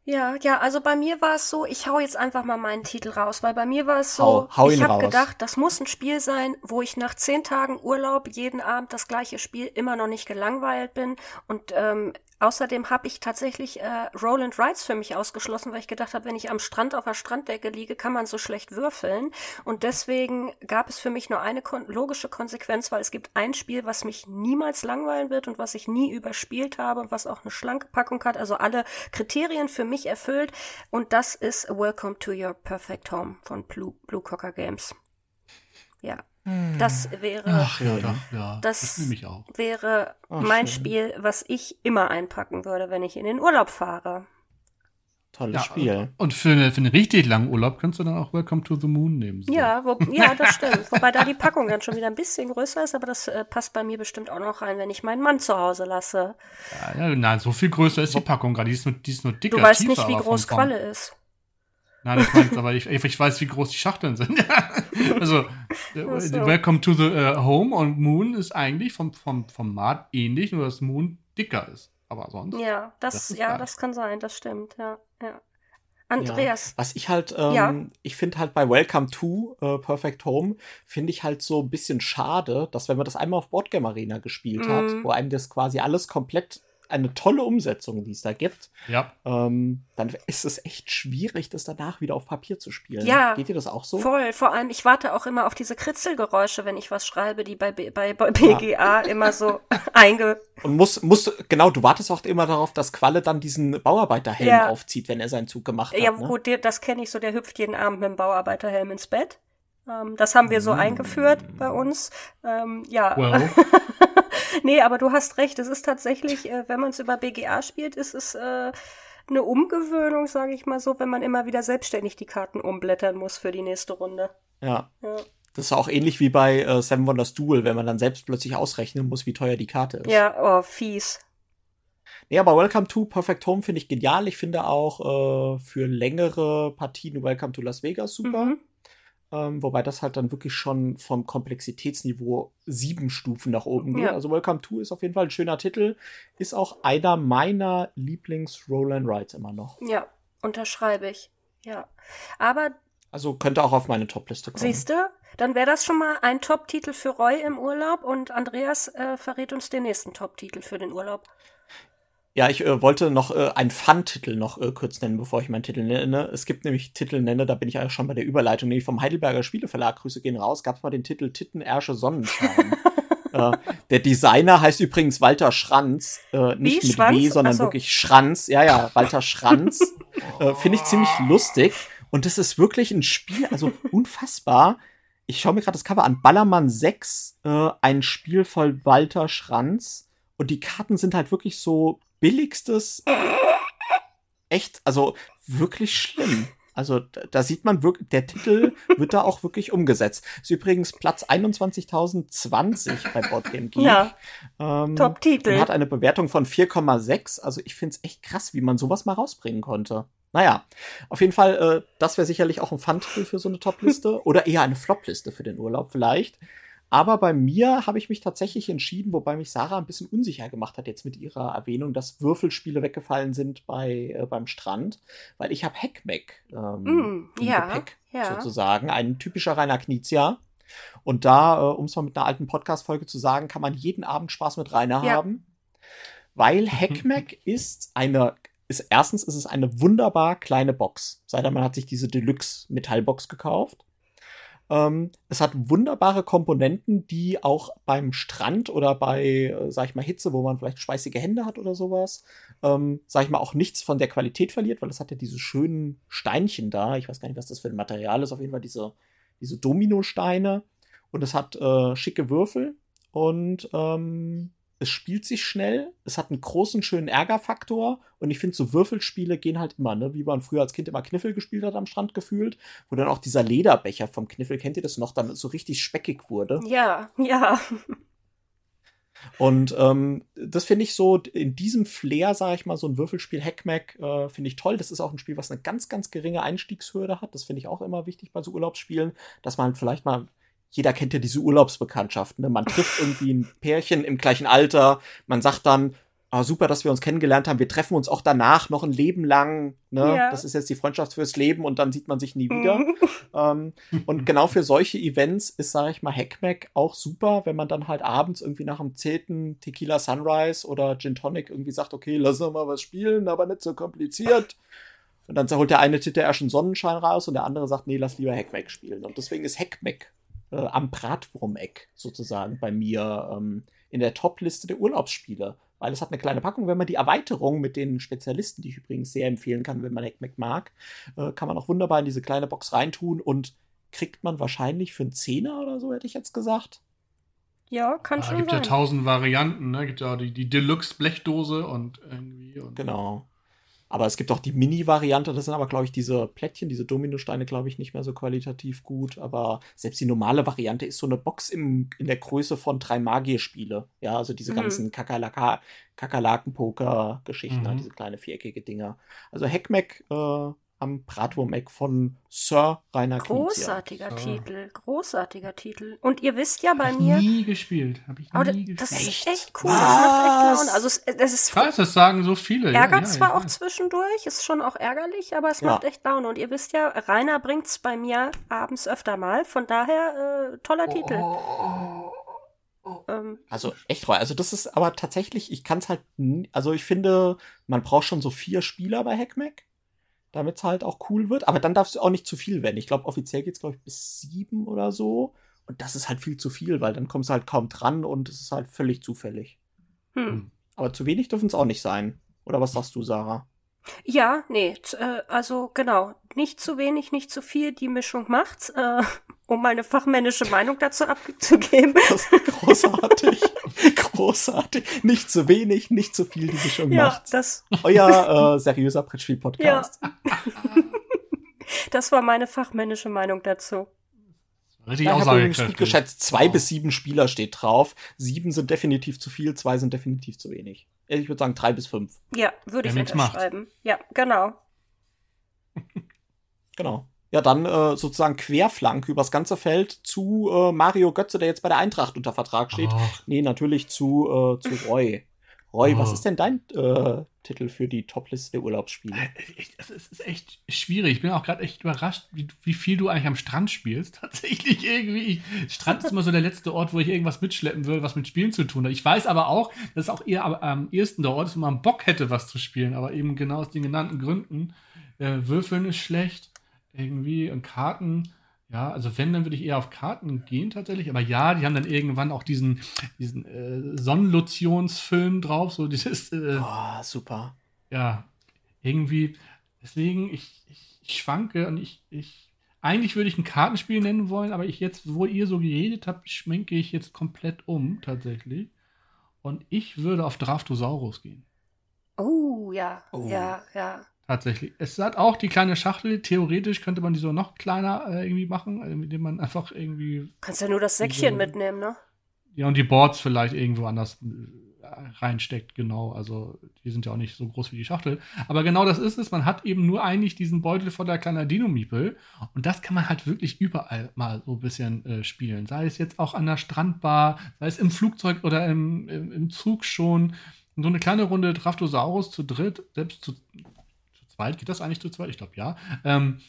Ja, ja, also bei mir war es so, ich hau jetzt einfach mal meinen Titel raus, weil bei mir war es so, hau, hau ich habe gedacht, das muss ein Spiel sein, wo ich nach zehn Tagen Urlaub jeden Abend das gleiche Spiel immer noch nicht gelangweilt bin und ähm, Außerdem habe ich tatsächlich äh, Roll and Rides für mich ausgeschlossen, weil ich gedacht habe, wenn ich am Strand auf der Stranddecke liege, kann man so schlecht würfeln. Und deswegen gab es für mich nur eine kon logische Konsequenz, weil es gibt ein Spiel, was mich niemals langweilen wird und was ich nie überspielt habe und was auch eine schlanke Packung hat, also alle Kriterien für mich erfüllt. Und das ist Welcome to Your Perfect Home von Blue, Blue Cocker Games. Ja, das wäre, Ach, ja, doch, ja. das, das nehme ich auch. wäre Ach, mein schön. Spiel, was ich immer einpacken würde, wenn ich in den Urlaub fahre. Tolles Ja, Spiel. Und für, eine, für einen richtig langen Urlaub kannst du dann auch Welcome to the Moon nehmen. So. Ja, wo, ja, das stimmt. Wobei da die Packung dann schon wieder ein bisschen größer ist, aber das äh, passt bei mir bestimmt auch noch rein, wenn ich meinen Mann zu Hause lasse. Ja, ja, nein, so viel größer ist die Packung gerade. Die ist nur, die ist nur dicker. Du weißt tiefer, nicht, wie groß Qualle ist. Nein, ich meine, aber ich, ich weiß, wie groß die Schachteln sind. also, äh, so. Welcome to the äh, Home und Moon ist eigentlich vom, vom Format ähnlich, nur dass Moon dicker ist. Aber sonst. Ja, das, Das ja, das kann sein, das stimmt, ja, ja. Andreas, Was ich halt, ähm, Ja. ich finde halt bei Welcome to äh, Perfect Home, finde ich halt so ein bisschen schade, dass wenn man das einmal auf Boardgame Arena gespielt hat, Mhm. wo einem das quasi alles komplett eine tolle Umsetzung, die es da gibt, Ja. ähm, dann ist es echt schwierig, das danach wieder auf Papier zu spielen. Ja. Geht dir das auch so? voll. Vor allem, ich warte auch immer auf diese Kritzelgeräusche, wenn ich was schreibe, die bei, B, bei, bei BGA immer so einge... Und muss, muss, genau, du wartest auch immer darauf, dass Qualle dann diesen Bauarbeiterhelm Ja. aufzieht, wenn er seinen Zug gemacht hat. Ja, ne? gut, das kenne ich so, der hüpft jeden Abend mit dem Bauarbeiterhelm ins Bett. Ähm, das haben wir so Mm. eingeführt bei uns. Ähm, ja. Well. nee, aber du hast recht. Es ist tatsächlich, äh, wenn man es über BGA spielt, ist es äh, eine Umgewöhnung, sage ich mal so, wenn man immer wieder selbstständig die Karten umblättern muss für die nächste Runde. Ja. Ja, Das ist auch ähnlich wie bei äh, Seven Wonders Duel, wenn man dann selbst plötzlich ausrechnen muss, wie teuer die Karte ist. ja oh, fies. Nee, aber Welcome to Perfect Home finde ich genial. Ich finde auch äh, für längere Partien Welcome to Las Vegas super. Mhm. Ähm, wobei das halt dann wirklich schon vom Komplexitätsniveau sieben Stufen nach oben geht. Ja. Also Welcome to ist auf jeden Fall ein schöner Titel. Ist auch einer meiner Lieblings-Roll and Rides immer noch. Ja, unterschreibe ich. Ja. Aber Also könnte auch auf meine Top-Liste kommen. Siehst du? Dann wäre das schon mal ein Top-Titel für Roy im Urlaub und Andreas äh, verrät uns den nächsten Top-Titel für den Urlaub. Ja, ich äh, wollte noch äh, einen Fun-Titel noch äh, kurz nennen, bevor ich meinen Titel nenne. Es gibt nämlich Titel nenne, da bin ich eigentlich schon bei der Überleitung, nämlich vom Heidelberger Spieleverlag, Grüße gehen raus, gab es mal den Titel Titten, Ärsche, Sonnenschein. äh, der Designer heißt übrigens Walter Schranz, äh, nicht Wie? mit Schwanz? W, sondern so. wirklich Schranz. Ja, ja, Walter Schranz. äh, Finde ich ziemlich lustig. Und das ist wirklich ein Spiel, also unfassbar. Ich schaue mir gerade das Cover an. Ballermann 6, äh, ein Spiel von Walter Schranz. Und die Karten sind halt wirklich so billigstes. Echt, also wirklich schlimm. Also da, sieht man wirklich, der Titel wird da auch wirklich umgesetzt. Ist übrigens Platz 21.020 bei Boardgame Geek. Ja, Ähm, Top-Titel. hat eine Bewertung von 4,6. Also ich finde es echt krass, wie man sowas mal rausbringen konnte. Naja, auf jeden Fall, äh, das wäre sicherlich auch ein Fun-Titel für so eine Top-Liste. oder eher eine Flop-Liste für den Urlaub vielleicht. Aber bei mir habe ich mich tatsächlich entschieden, wobei mich Sarah ein bisschen unsicher gemacht hat jetzt mit ihrer Erwähnung, dass Würfelspiele weggefallen sind bei, äh, beim Strand, weil ich habe Heckmeck ähm, Mm, im ja, Gepäck ja. sozusagen, ein typischer Rainer Knizia. Und da, äh, um es mal mit einer alten Podcast-Folge zu sagen, kann man jeden Abend Spaß mit Rainer Ja. haben, weil Heckmeck ist eine ist erstens ist es eine wunderbar kleine Box. Sei denn, man hat sich diese Deluxe Metallbox gekauft. Ähm, es hat wunderbare Komponenten, die auch beim Strand oder bei, äh, sag ich mal, Hitze, wo man vielleicht schweißige Hände hat oder sowas, ähm, sag ich mal, auch nichts von der Qualität verliert, weil es hat ja diese schönen Steinchen da. Ich weiß gar nicht, was das für ein Material ist. Auf jeden Fall diese, diese Dominosteine. Und es hat äh, schicke Würfel und ähm, es spielt sich schnell, es hat einen großen, schönen Ärgerfaktor und ich finde, so Würfelspiele gehen halt immer, ne? Wie man früher als Kind immer Kniffel gespielt hat am Strand gefühlt, wo dann auch dieser Lederbecher vom Kniffel, kennt ihr das noch, dann so richtig speckig wurde. Ja, ja. Und ähm, das finde ich so, in diesem Flair, sage ich mal, so ein Würfelspiel Hackmack äh, finde ich toll. Das ist auch ein Spiel, was eine ganz, ganz geringe Einstiegshürde hat. Das finde ich auch immer wichtig bei so Urlaubsspielen, dass man vielleicht mal jeder kennt ja diese Urlaubsbekanntschaften. Ne? Man trifft irgendwie ein Pärchen im gleichen Alter. Man sagt dann, oh, super, dass wir uns kennengelernt haben. Wir treffen uns auch danach noch ein Leben lang. Ne? Ja. Das ist jetzt die Freundschaft fürs Leben und dann sieht man sich nie wieder. Mhm. ähm, und genau für solche Events ist, sage ich mal, Hackmack auch super, wenn man dann halt abends irgendwie nach dem zehnten Tequila Sunrise oder Gin Tonic irgendwie sagt, okay, lass uns mal was spielen, aber nicht so kompliziert. Und dann holt der eine Titel erst einen Sonnenschein raus und der andere sagt, nee, lass lieber Hackmack spielen. Und deswegen ist Hackmack äh, am Bratwurmeck sozusagen bei mir ähm, in der Top-Liste der Urlaubsspiele weil es hat eine kleine Packung. Wenn man die Erweiterung mit den Spezialisten, die ich übrigens sehr empfehlen kann, wenn man Hackmack mag, äh, kann man auch wunderbar in diese kleine Box reintun und kriegt man wahrscheinlich für einen Zehner oder so, hätte ich jetzt gesagt. Ja, kann ah, schon gibt sein. gibt ja tausend Varianten, ne? Gibt ja die, die Deluxe-Blechdose und irgendwie. Und genau. Aber es gibt auch die Mini-Variante, das sind aber, glaube ich, diese Plättchen, diese Dominosteine, glaube ich, nicht mehr so qualitativ gut. Aber selbst die normale Variante ist so eine Box im, in der Größe von drei Magierspiele. Ja, also diese mhm. ganzen Kakerlaken-Poker-Geschichten, mhm. diese kleine viereckige Dinger. Also Hackmack äh, am Bratwurm-Eck von Sir Rainer Großartiger Knizia. Titel, großartiger Titel. Und ihr wisst ja bei hab mir. nie gespielt. Hab ich nie gespielt. Das ist echt cool. Was? Das macht echt Laune. Also es, es ist. Krass, das sagen so viele. Ärgert ja, ja, zwar auch zwischendurch, ist schon auch ärgerlich, aber es macht echt Laune. Und ihr wisst ja, Rainer bringt es bei mir abends öfter mal. Von daher äh, toller oh, Titel. Oh, oh, oh. Ähm, also echt treu. Also das ist aber tatsächlich, ich kann es halt, also ich finde, man braucht schon so vier Spieler bei Hackmack damit es halt auch cool wird. Aber dann darfst du auch nicht zu viel werden. Ich glaube, offiziell geht es, glaube ich, bis sieben oder so. Und das ist halt viel zu viel, weil dann kommst du halt kaum dran und es ist halt völlig zufällig. Hm. hm. Aber zu wenig dürfen es auch nicht sein. Oder was sagst du, Sarah? Ja, nee, äh, also genau, nicht zu wenig, nicht zu viel, die Mischung macht's, äh, um meine fachmännische Meinung dazu abzugeben. Das ist großartig, großartig. Nicht zu wenig, nicht zu viel, die Mischung ja, macht's. Das Euer äh, seriöser Brettspiel-Podcast. Ja. das war meine fachmännische Meinung dazu. Richtig ja, aussagekräftig. gut geschätzt, zwei wow. bis sieben Spieler steht drauf. Sieben sind definitiv zu viel, zwei sind definitiv zu wenig. Ich würde sagen drei bis fünf. Ja, würde ich unterschreiben. Ja, genau. genau. Ja, dann äh, sozusagen Querflank übers ganze Feld zu äh, Mario Götze, der jetzt bei der Eintracht unter Vertrag steht. Ach. Nee, natürlich zu, äh, zu Roy. Roy, oh. was ist denn dein äh, Titel für die Topliste der Urlaubsspiele? Äh, es ist echt schwierig. Ich bin auch gerade echt überrascht, wie, wie, viel du eigentlich am Strand spielst. Tatsächlich irgendwie. Strand ist immer so der letzte Ort, wo ich irgendwas mitschleppen würde, was mit Spielen zu tun hat. Ich weiß aber auch, dass auch eher am, am ehesten der Ort ist, wo man Bock hätte, was zu spielen. Aber eben genau aus den genannten Gründen. Äh, Würfeln ist schlecht. Irgendwie und Karten ja, also wenn, dann würde ich eher auf Karten gehen tatsächlich. Aber ja, die haben dann irgendwann auch diesen, diesen äh, Sonnenlotionsfilm drauf. So dieses. Äh, oh, super. Ja, irgendwie. Deswegen, ich, ich, ich schwanke und ich, ich. Eigentlich würde ich ein Kartenspiel nennen wollen, aber ich jetzt, wo ihr so geredet habt, schminke ich jetzt komplett um, tatsächlich. Und ich würde auf Draftosaurus gehen. Oh, ja, oh. ja, ja. Tatsächlich. Es hat auch die kleine Schachtel. Theoretisch könnte man die so noch kleiner äh, irgendwie machen, äh, indem man einfach irgendwie. Kannst ja nur das Säckchen so, mitnehmen, ne? Ja, und die Boards vielleicht irgendwo anders äh, reinsteckt, genau. Also, die sind ja auch nicht so groß wie die Schachtel. Aber genau das ist es. Man hat eben nur eigentlich diesen Beutel voller kleiner Dino-Miepel. Und das kann man halt wirklich überall mal so ein bisschen äh, spielen. Sei es jetzt auch an der Strandbar, sei es im Flugzeug oder im, im, im Zug schon. So eine kleine Runde Draftosaurus zu dritt, selbst zu zweit. Geht das eigentlich zu zweit? Ich glaube ja. Ähm,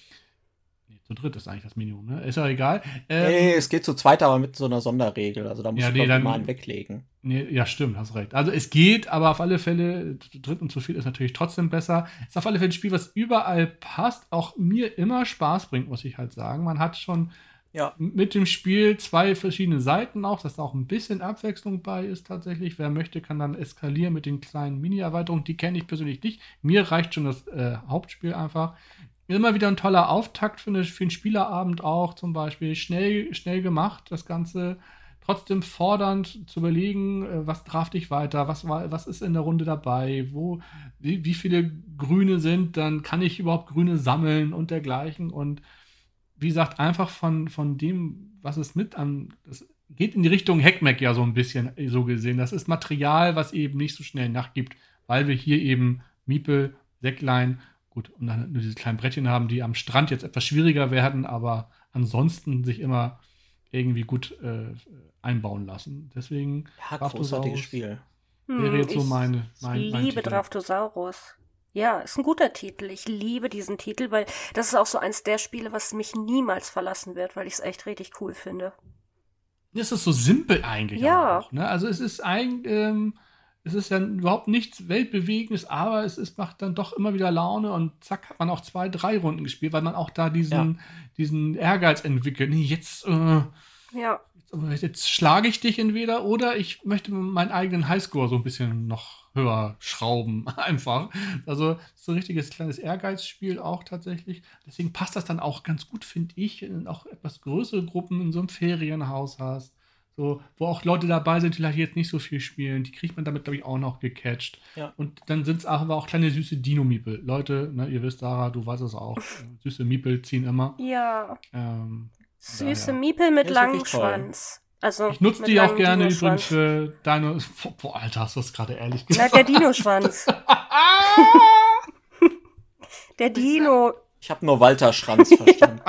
nee, zu dritt ist eigentlich das Minimum, ne? Ist ja egal. Ähm, nee, es geht zu zweit, aber mit so einer Sonderregel. Also da muss ja, nee, dann, mal einen weglegen. Nee, ja, stimmt, hast recht. Also es geht, aber auf alle Fälle, zu dritt und zu viel ist natürlich trotzdem besser. Ist auf alle Fälle ein Spiel, was überall passt, auch mir immer Spaß bringt, muss ich halt sagen. Man hat schon ja. mit dem Spiel zwei verschiedene Seiten auch, dass da auch ein bisschen Abwechslung bei ist tatsächlich. Wer möchte, kann dann eskalieren mit den kleinen Mini-Erweiterungen. Die kenne ich persönlich nicht. Mir reicht schon das äh, Hauptspiel einfach. Immer wieder ein toller Auftakt für, eine, für einen Spielerabend auch zum Beispiel. Schnell, schnell gemacht, das Ganze. Trotzdem fordernd zu überlegen, äh, was draft ich weiter, was, was ist in der Runde dabei, wo, wie, wie viele Grüne sind, dann kann ich überhaupt Grüne sammeln und dergleichen. Und wie gesagt, einfach von, von dem, was es mit an. Das geht in die Richtung Hackmack ja so ein bisschen so gesehen. Das ist Material, was eben nicht so schnell nachgibt, weil wir hier eben Miepel, Säcklein, gut, und dann nur diese kleinen Brettchen haben, die am Strand jetzt etwas schwieriger werden, aber ansonsten sich immer irgendwie gut äh, einbauen lassen. Deswegen. Ja, großartiges Spiel. wäre jetzt so ich, meine. Mein, ich mein liebe Titel. Draftosaurus. Ja, ist ein guter Titel. Ich liebe diesen Titel, weil das ist auch so eins der Spiele, was mich niemals verlassen wird, weil ich es echt richtig cool finde. Es ist so simpel eigentlich Ja. auch. Ne? Also es ist ein, ähm, es ist ja überhaupt nichts Weltbewegendes, aber es ist, macht dann doch immer wieder Laune und zack hat man auch zwei, drei Runden gespielt, weil man auch da diesen, diesen Ehrgeiz entwickelt. Nee, jetzt, äh, Ja, jetzt, jetzt schlage ich dich entweder oder ich möchte meinen eigenen Highscore so ein bisschen noch höher schrauben, einfach. Also so ein richtiges kleines Ehrgeizspiel auch tatsächlich. Deswegen passt das dann auch ganz gut, finde ich, wenn du auch etwas größere Gruppen in so einem Ferienhaus hast. So, wo auch Leute dabei sind, die vielleicht jetzt nicht so viel spielen, die kriegt man damit, glaube ich, auch noch gecatcht. Ja. Und dann sind es aber auch kleine süße Dino-Miepel. Leute, ne, ihr wisst, Sarah, du weißt es auch. süße Miepel ziehen immer. ja. Ähm, Süße Daher. Miepel mit langem. Schwanz. Also ich nutze die auch gerne übrigens für deine. Boah, Alter, hast du das gerade ehrlich Na, gesagt? der Dino-Schwanz. der Dino. Ich habe nur Walter Schranz verstanden.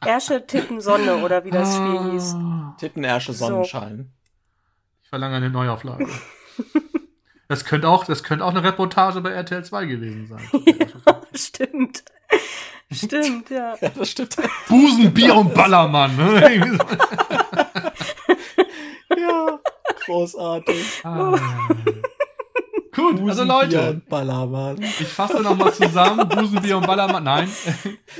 Ersche Titten Sonne oder wie das Spiel hieß. Ah, Tittenersche Sonnenschein. Ich verlange eine Neuauflage. Das könnte auch, das könnte auch eine Reportage bei RTL 2 gewesen sein. Stimmt. Stimmt, ja. Ja, das stimmt. Busen, Bier und Ballermann. Ne? Ja, großartig. Ah. Gut, also Leute, und Ballermann. ich fasse nochmal zusammen. Busen, Bier und Ballermann. Nein.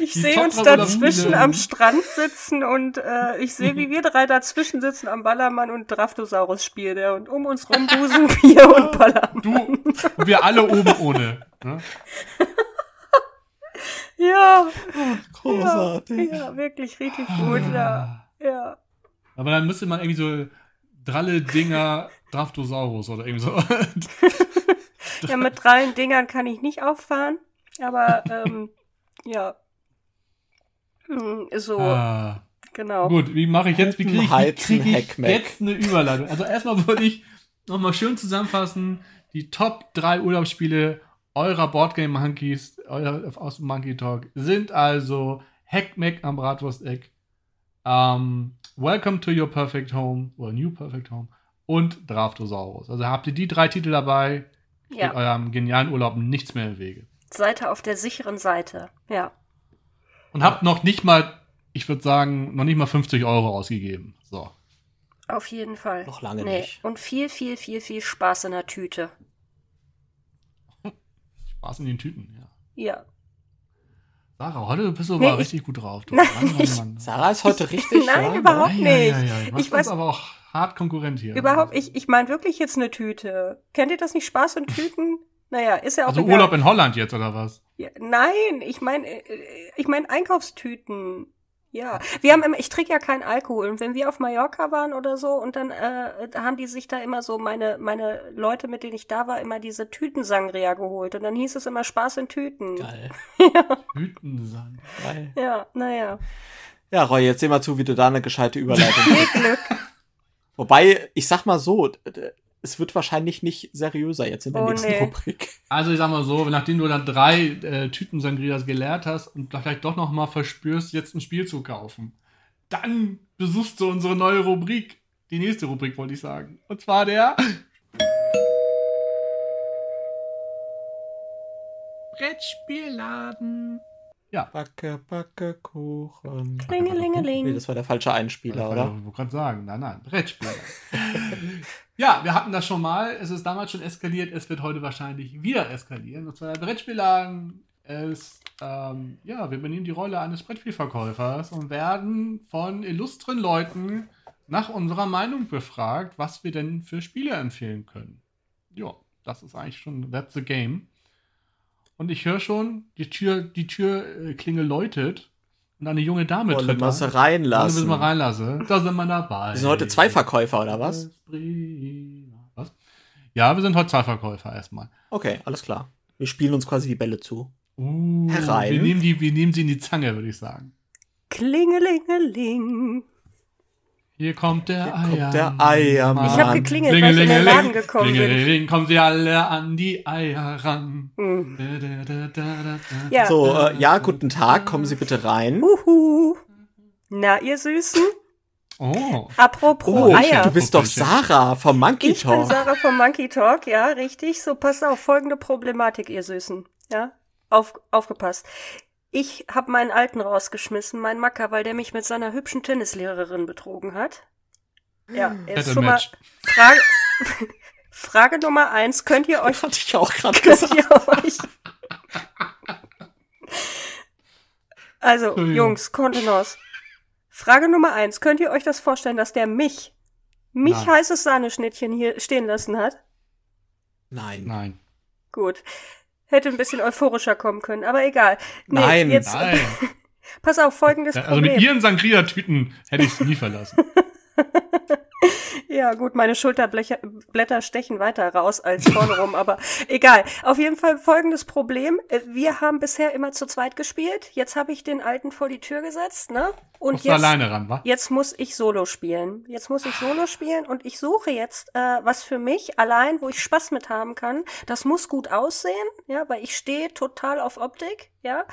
Ich sehe uns dazwischen am Strand sitzen und äh, ich sehe, wie wir drei dazwischen sitzen am Ballermann und Draftosaurus spielen. Ja, und um uns rum Busen, Bier und Ballermann. Du, und wir alle oben ohne. Ne? Ja, Großartig. ja, wirklich richtig gut, ja. Ja. Aber dann müsste man irgendwie so dralle Dinger Draftosaurus oder irgendwie so. Ja, mit drei Dingern kann ich nicht auffahren, aber ähm, ja. Hm, So, Ah. genau. Gut, wie mache ich jetzt? Wie kriege ich, krieg ich jetzt eine Überleitung? Also erstmal würde ich nochmal schön zusammenfassen, die Top 3 Urlaubsspiele eurer Boardgame Monkeys aus dem Monkey Talk sind also Heckmeck am Bratwursteck, ähm, Welcome to Your Perfect Home oder New Perfect Home und Draftosaurus. Also habt ihr die drei Titel dabei, Ja, eurem genialen Urlaub nichts mehr im Wege. Seite auf der sicheren Seite. Ja. Und habt noch nicht mal, ich würde sagen, noch nicht mal 50 Euro ausgegeben. So. Auf jeden Fall. Noch lange nicht. Und viel, viel, viel, viel Spaß in der Tüte. Spaß in den Tüten, ja. Ja. Sarah, heute bist du Nee, aber ich- richtig gut drauf. Du. Nein, Mann, Mann, ich- Mann. Sarah ist heute richtig. Nein, ja, überhaupt Ja, ja, ja, nicht. ja. Du Ich weiß- aber auch hart Konkurrent hier. Überhaupt, ich, ich meine wirklich jetzt eine Tüte. Kennt ihr das nicht? Spaß in Tüten? Naja, ist ja auch Also egal. Urlaub in Holland jetzt, oder was? Ja, nein, ich meine, ich meine Einkaufstüten. Ja, wir haben immer, ich trinke ja keinen Alkohol und wenn wir auf Mallorca waren oder so und dann äh, haben die sich da immer so meine meine Leute, mit denen ich da war, immer diese Tütensangria geholt und dann hieß es immer Spaß in Tüten. Geil. Hütensand. Geil. Ja, naja. Ja, Roy, jetzt seh mal zu, wie du da eine gescheite Überleitung kriegst. Glück. Wobei, ich sag mal so, es wird wahrscheinlich nicht seriöser jetzt in der Oh, nächsten nee. Rubrik. Also ich sag mal so, nachdem du dann drei äh, Tüten Sangrias geleert hast und vielleicht doch noch mal verspürst, jetzt ein Spiel zu kaufen, dann besuchst du unsere neue Rubrik. Die nächste Rubrik wollte ich sagen. Und zwar der Brettspielladen. Backe, backe, Kuchen. Klingelingeling. Nee, das war der falsche Einspieler, oder? Ich wollte gerade sagen, nein, nein, Brettspieler. ja, wir hatten das schon mal. Es ist damals schon eskaliert. Es wird heute wahrscheinlich wieder eskalieren. Und zwar der Brettspielladen ist, ähm, ja, wir übernehmen die Rolle eines Brettspielverkäufers und werden von illustren Leuten nach unserer Meinung befragt, was wir denn für Spiele empfehlen können. Ja, das ist eigentlich schon, that's the game. Und ich höre schon, die Tür, die Türklingel läutet und eine junge Dame Wollen tritt wir ein. sie Wollen reinlassen? wir mal reinlassen? Da sind wir dabei. Wir sind heute zwei Verkäufer, oder was? Was? Ja, wir sind heute zwei Verkäufer erstmal. Okay, alles klar. Wir spielen uns quasi die Bälle zu. Uh, Herein. Wir nehmen, die, wir nehmen sie in die Zange, würde ich sagen. Klingelingeling. Hier kommt der Hier kommt Eier. der Eiermann. Ich habe geklingelt, weil ich in den Laden gekommen bin. Kommen sie alle an die Eier ran. Da, da, da, da, da, Ja. So, äh, ja, guten Tag, kommen Sie bitte rein. Uhu. Na, ihr Süßen? Oh. Apropos oh, Eier. Du bist doch Sarah vom Monkey Talk. Ich bin Sarah vom Monkey Talk, ja, richtig. So, pass auf, folgende Problematik, ihr Süßen. Ja, auf, aufgepasst. Ich habe meinen Alten rausgeschmissen, meinen Macker, weil der mich mit seiner hübschen Tennislehrerin betrogen hat. Ja, er ist schon mal Frage, Frage Nummer eins. Könnt ihr euch... Hatte ich auch gerade gesagt. Ihr euch, also, Jungs, Kontenance. Frage Nummer eins. Könnt ihr euch das vorstellen, dass der mich, mich Nein. heißes Sahneschnittchen hier stehen lassen hat? Nein. Nein. Gut. Hätte ein bisschen euphorischer kommen können, aber egal. Nee, nein, jetzt, nein. Pass auf, folgendes also Problem. Also mit ihren Sangria-Tüten hätte ich sie nie verlassen. Ja, gut, meine Schulterblätter stechen weiter raus als vorne rum, aber egal. Auf jeden Fall folgendes Problem. Wir haben bisher immer zu zweit gespielt. Jetzt habe ich den Alten vor die Tür gesetzt, ne? Und Musst jetzt, alleine ran, wa? jetzt muss ich Solo spielen. Jetzt muss ich Solo spielen und ich suche jetzt äh, was für mich allein, wo ich Spaß mit haben kann. Das muss gut aussehen, ja, weil ich stehe total auf Optik, ja.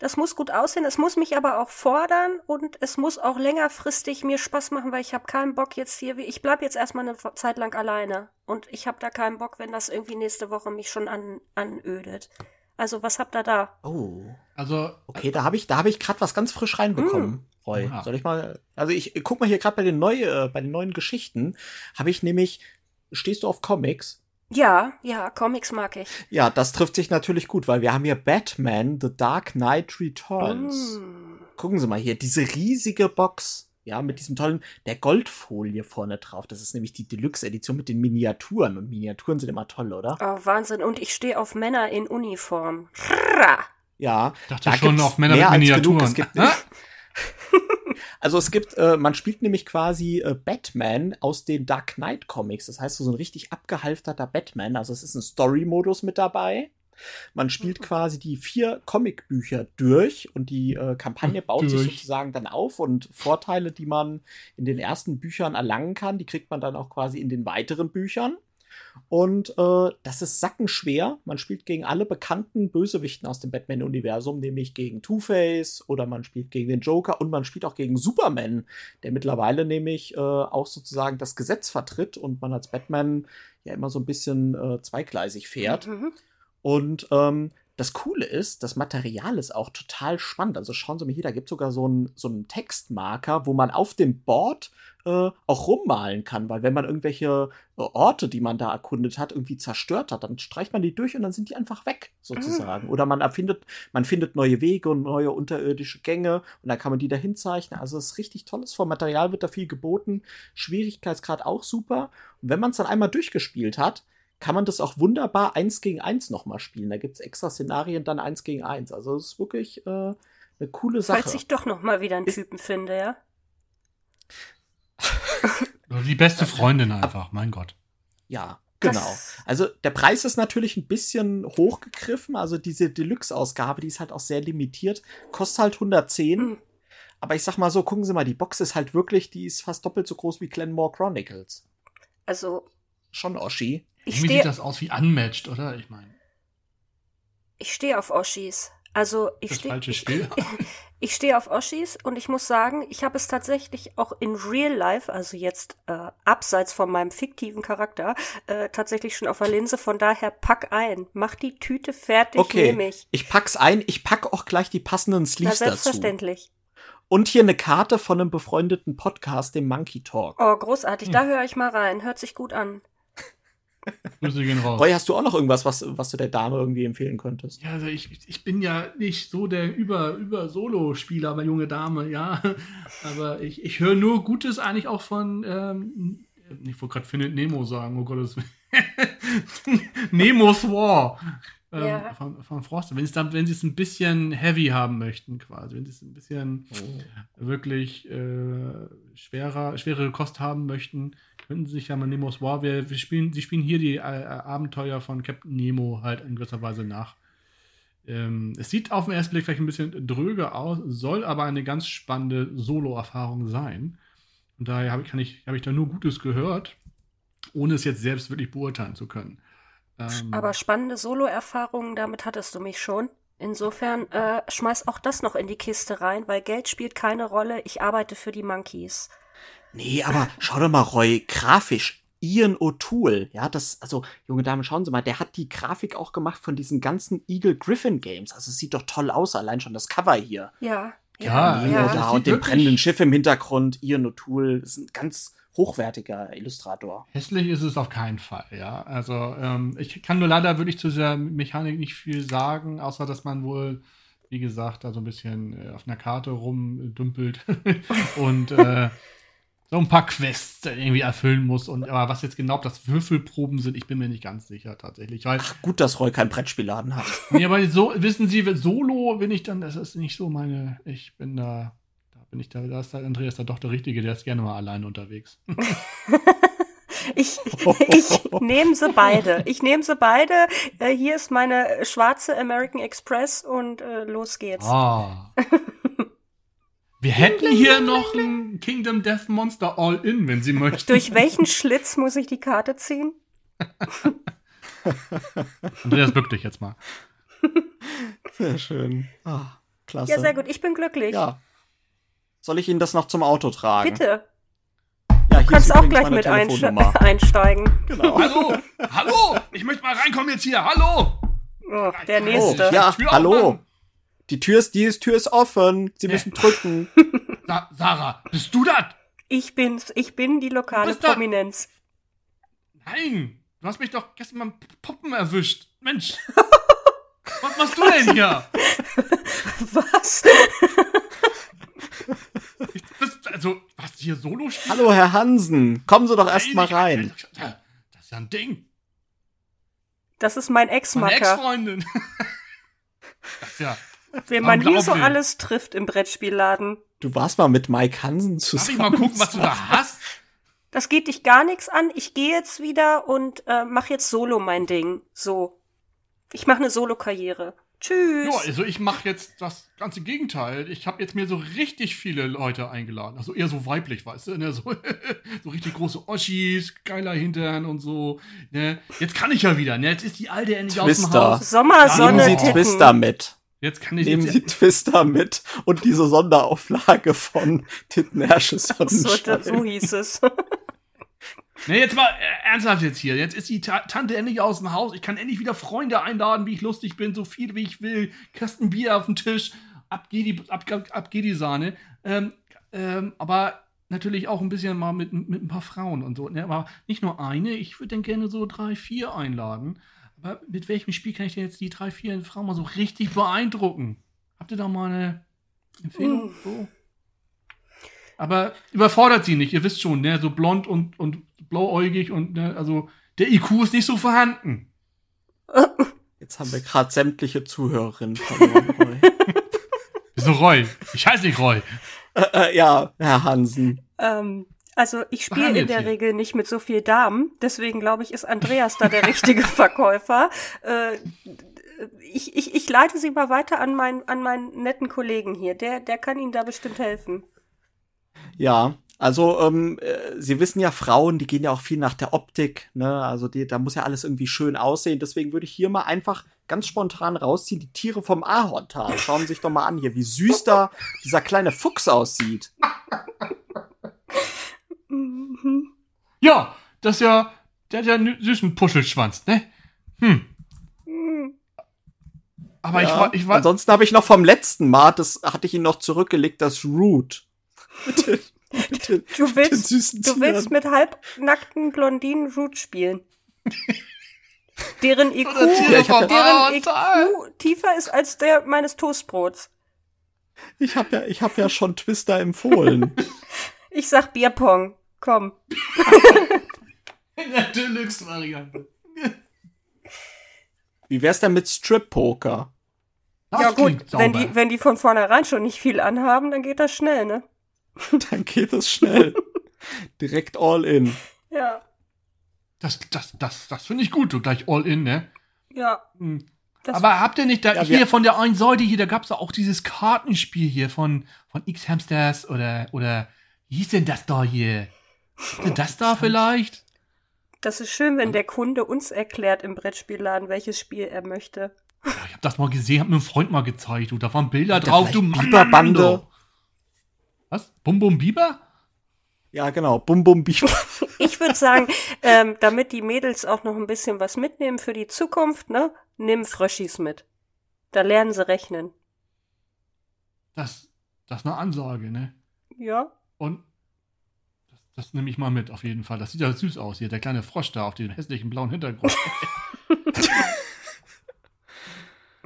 Das muss gut aussehen, es muss mich aber auch fordern und es muss auch längerfristig mir Spaß machen, weil ich habe keinen Bock jetzt hier, ich bleib jetzt erstmal eine Zeit lang alleine und ich habe da keinen Bock, wenn das irgendwie nächste Woche mich schon an, anödet. Also was habt ihr da? Oh. Also okay, da habe ich da habe ich gerade was ganz frisch reinbekommen. Mm. Roy. Ja. Soll ich mal, also ich guck mal hier gerade bei den neuen, äh, bei den neuen Geschichten, habe ich nämlich, stehst du auf Comics? Ja, ja, Comics mag ich. Ja, das trifft sich natürlich gut, weil wir haben hier Batman, The Dark Knight Returns. Mm. Gucken Sie mal hier, diese riesige Box, ja, mit diesem tollen, der Goldfolie vorne drauf. Das ist nämlich die Deluxe-Edition mit den Miniaturen. Und Miniaturen sind immer toll, oder? Oh, Wahnsinn. Und ich stehe auf Männer in Uniform. Ja. Ich dachte da schon auf Männer mit Miniaturen. Also es gibt, äh, man spielt nämlich quasi äh, Batman aus den Dark Knight Comics. Das heißt, so ein richtig abgehalfterter Batman. Also es ist ein Story-Modus mit dabei. Man spielt mhm. quasi die vier Comicbücher durch und die äh, Kampagne baut durch. sich sozusagen dann auf und Vorteile, die man in den ersten Büchern erlangen kann, die kriegt man dann auch quasi in den weiteren Büchern. Und äh, das ist sackenschwer. Man spielt gegen alle bekannten Bösewichten aus dem Batman-Universum, nämlich gegen Two-Face oder man spielt gegen den Joker und man spielt auch gegen Superman, der mittlerweile nämlich äh, auch sozusagen das Gesetz vertritt und man als Batman ja immer so ein bisschen äh, zweigleisig fährt. Mhm. Und ähm, das Coole ist, das Material ist auch total spannend. Also schauen Sie mal hier, da gibt es sogar so einen so einen Textmarker, wo man auf dem Board äh, auch rummalen kann, weil wenn man irgendwelche äh, Orte, die man da erkundet hat, irgendwie zerstört hat, dann streicht man die durch und dann sind die einfach weg, sozusagen. Mhm. Oder man erfindet, man findet neue Wege und neue unterirdische Gänge und dann kann man die dahin zeichnen. Also es ist richtig tolles Vom Material wird da viel geboten. Schwierigkeitsgrad auch super. Und wenn man es dann einmal durchgespielt hat, kann man das auch wunderbar eins gegen eins nochmal spielen. Da gibt es extra Szenarien dann eins gegen eins. Also es ist wirklich äh, eine coole Sache. Falls ich doch nochmal wieder einen Typen finde, ja? Die beste Freundin einfach, mein Gott. Ja, genau. Also der Preis ist natürlich ein bisschen hochgegriffen. Also diese Deluxe-Ausgabe, die ist halt auch sehr limitiert. Kostet halt 110. Mhm. Aber ich sag mal so, gucken Sie mal, die Box ist halt wirklich, die ist fast doppelt so groß wie Glenmore Chronicles. Also. Schon Oschi. Ich Irgendwie sieht das aus wie unmatched, oder? Ich meine. Ich stehe auf Oschis. Also ich stehe. Ich, ich, ich stehe auf Oschis und ich muss sagen, ich habe es tatsächlich auch in Real Life, also jetzt äh, abseits von meinem fiktiven Charakter, äh, tatsächlich schon auf der Linse. Von daher pack ein, mach die Tüte fertig, okay. nehme ich. Ich pack's ein. Ich pack auch gleich die passenden Sleeves Na, selbstverständlich. dazu. Und hier eine Karte von einem befreundeten Podcast, dem Monkey Talk. Oh, großartig. Hm. Da höre ich mal rein. Hört sich gut an. Grüße gehen raus. Roy, hast du auch noch irgendwas, was, was du der Dame irgendwie empfehlen könntest? Ja, also ich, ich bin ja nicht so der über, über Solo-Spieler, aber junge Dame, ja. Aber ich, ich höre nur Gutes eigentlich auch von, ähm, ich wollte gerade Findet Nemo sagen, oh Gottes Nemo's War. Ähm, ja. von, von Frost. Wenn, dann, wenn sie es ein bisschen heavy haben möchten, quasi, wenn sie es ein bisschen oh. wirklich äh, schwerer, schwere Kost haben möchten, könnten Sie sich ja mal Nemo's War. Wir, wir spielen, sie spielen hier die äh, Abenteuer von Captain Nemo halt in gewisser Weise nach. Ähm, es sieht auf den ersten Blick vielleicht ein bisschen dröge aus, soll aber eine ganz spannende Solo-Erfahrung sein. Und daher habe ich, hab ich da nur Gutes gehört, ohne es jetzt selbst wirklich beurteilen zu können. Ähm, aber spannende Solo-Erfahrungen, damit hattest du mich schon. Insofern äh, schmeiß auch das noch in die Kiste rein, weil Geld spielt keine Rolle. Ich arbeite für die Monkeys. Nee, aber schau doch mal, Roy, grafisch. Ian O'Toole, ja, das, also, junge Dame, schauen Sie mal, der hat die Grafik auch gemacht von diesen ganzen Eagle Griffin Games. Also, es sieht doch toll aus, allein schon das Cover hier. Ja. Ja, Ja, ja. ja und dem brennenden Schiff im Hintergrund. Ian O'Toole ist ein ganz hochwertiger Illustrator. Hässlich ist es auf keinen Fall, ja. Also ähm, ich kann nur leider wirklich zu dieser Mechanik nicht viel sagen, außer dass man wohl, wie gesagt, da so ein bisschen äh, auf einer Karte rumdümpelt und äh, so ein paar Quests irgendwie erfüllen muss. Und aber was jetzt genau ob das Würfelproben sind, ich bin mir nicht ganz sicher tatsächlich. Weil, Gut, dass Roy keinen Brettspielladen hat. nee, aber so, wissen Sie, Solo bin ich dann, das ist nicht so meine, ich bin da, da bin ich da, da ist der Andreas da doch der Richtige, der ist gerne mal alleine unterwegs. Ich, ich nehme sie beide. Ich nehme sie beide. Äh, hier ist meine schwarze American Express und äh, los geht's. Ah. Wir hätten hier noch ein Kingdom Death Monster All-In, wenn Sie möchten. Durch welchen Schlitz muss ich die Karte ziehen? Andreas, bück dich jetzt mal. Sehr schön. Ah, klasse. Ja, sehr gut. Ich bin glücklich. Ja. Soll ich Ihnen das noch zum Auto tragen? Bitte. Ja, Du kannst auch gleich mit einste einsteigen. Genau. Hallo! Hallo! Ich möchte mal reinkommen jetzt hier. Hallo! Oh, der Oh, nächste. ja, Tür hallo. Die Tür ist, die ist, Tür ist offen. Sie müssen drücken. Sa Sarah, bist du das? Ich bin's. Ich bin die lokale Prominenz. Nein! Du hast mich doch gestern mal Puppen erwischt. Mensch! Was machst du denn hier? Was? Ich, bist, also, was hier solo spielt? Hallo, Herr Hansen. Kommen Sie doch erst mal rein. Das ist ja ein Ding. Das ist mein Meine Ex-Macker. Ex-Freundin. Das ist ja. Wen man hier so alles trifft im Brettspielladen. Du warst mal mit Mike Hansen Darf ich zusammen. mal gucken, was du da hast? Das geht dich gar nichts an. Ich gehe jetzt wieder und äh, mache jetzt solo mein Ding. So. Ich mache eine Solo-Karriere. Tschüss. Ja, also ich mache jetzt das ganze Gegenteil. Ich habe jetzt mir so richtig viele Leute eingeladen. Also eher so weiblich, weißt du? Ne? So, so richtig große Oschis, geiler Hintern und so. Ne? Jetzt kann ich ja wieder. Ne? Jetzt ist die alte endlich aus dem Twister. Haus. Sommersonne, Nehmen Sie. Twister mit. Jetzt kann ich Nehmen jetzt, Sie Twister mit und diese Sonderauflage von Tittenärsche So, Sonnenschein. so hieß es. Ne, jetzt mal äh, ernsthaft jetzt hier. Jetzt ist die Ta Tante endlich aus dem Haus. Ich kann endlich wieder Freunde einladen, wie ich lustig bin, so viel wie ich will. Kasten Bier auf den Tisch. Ab geht die, ab, ab, ab geht die Sahne. Ähm, ähm, aber natürlich auch ein bisschen mal mit, mit ein paar Frauen und so. Ne? Aber nicht nur eine. Ich würde dann gerne so drei, vier einladen. Aber mit welchem Spiel kann ich denn jetzt die drei, vier Frauen mal so richtig beeindrucken? Habt ihr da mal eine Empfehlung? So? Aber überfordert sie nicht, ihr wisst schon, ne? So blond und, und blauäugig und ne? also der IQ ist nicht so vorhanden. Jetzt haben wir gerade sämtliche Zuhörerinnen verloren. Roy. So Roy. Ich heiße nicht Roy. äh, äh, ja, Herr Hansen. ähm, also ich spiele in der hier? Regel nicht mit so viel Damen, deswegen glaube ich, ist Andreas da der richtige Verkäufer. Äh, ich, ich, ich leite sie mal weiter an meinen, an meinen netten Kollegen hier. Der, der kann Ihnen da bestimmt helfen. Ja, also ähm, äh, Sie wissen ja, Frauen, die gehen ja auch viel nach der Optik, ne? Also die, da muss ja alles irgendwie schön aussehen. Deswegen würde ich hier mal einfach ganz spontan rausziehen, die Tiere vom Ahorntal. Schauen Sie sich doch mal an hier, wie süß da dieser kleine Fuchs aussieht. Mhm. Ja, das ist ja, der hat ja einen süßen Puschelschwanz, ne? Hm. Mhm. Aber ich Ja. war, ich war, Ansonsten habe ich noch vom letzten Mal, das hatte ich Ihnen noch zurückgelegt, das Root. Mit den, mit den, Du mit willst, süßen du willst mit halbnackten Blondinen Root spielen. Deren IQ, ich deren Ahorntal. IQ tiefer ist als der meines Toastbrots. Ich habe ja, ich hab ja schon Twister empfohlen. Ich sag Bierpong. Komm. in der Deluxe-Variante. Wie wär's denn mit Strip Poker? Das ja gut, wenn die, wenn die von vornherein schon nicht viel anhaben, dann geht das schnell, ne? Dann geht es schnell. Direkt all in. Ja. Das, das, das, das finde ich gut, du gleich all in, ne? Ja. Hm. Das- Aber habt ihr nicht da Ja, hier von der einen Seite hier, da gab's ja auch dieses Kartenspiel hier von, von X-Hamsters oder, oder, wie hieß denn das da hier? Ihr das da vielleicht? Das ist schön, wenn der Kunde uns erklärt im Brettspielladen, welches Spiel er möchte. Ja, ich hab das mal gesehen, hab mir einem Freund mal gezeigt, du, da waren Bilder ihr drauf, du Biberbande? Was? Bum Bum Biber? Ja, genau. Bum, bum, bim. Ich würde sagen, ähm, damit die Mädels auch noch ein bisschen was mitnehmen für die Zukunft, ne, nimm Fröschis mit. Da lernen sie rechnen. Das, das ist eine Ansage, ne? Ja. Und das, nehme ich mal mit, auf jeden Fall. Das sieht ja süß aus hier, der kleine Frosch da auf dem hässlichen blauen Hintergrund.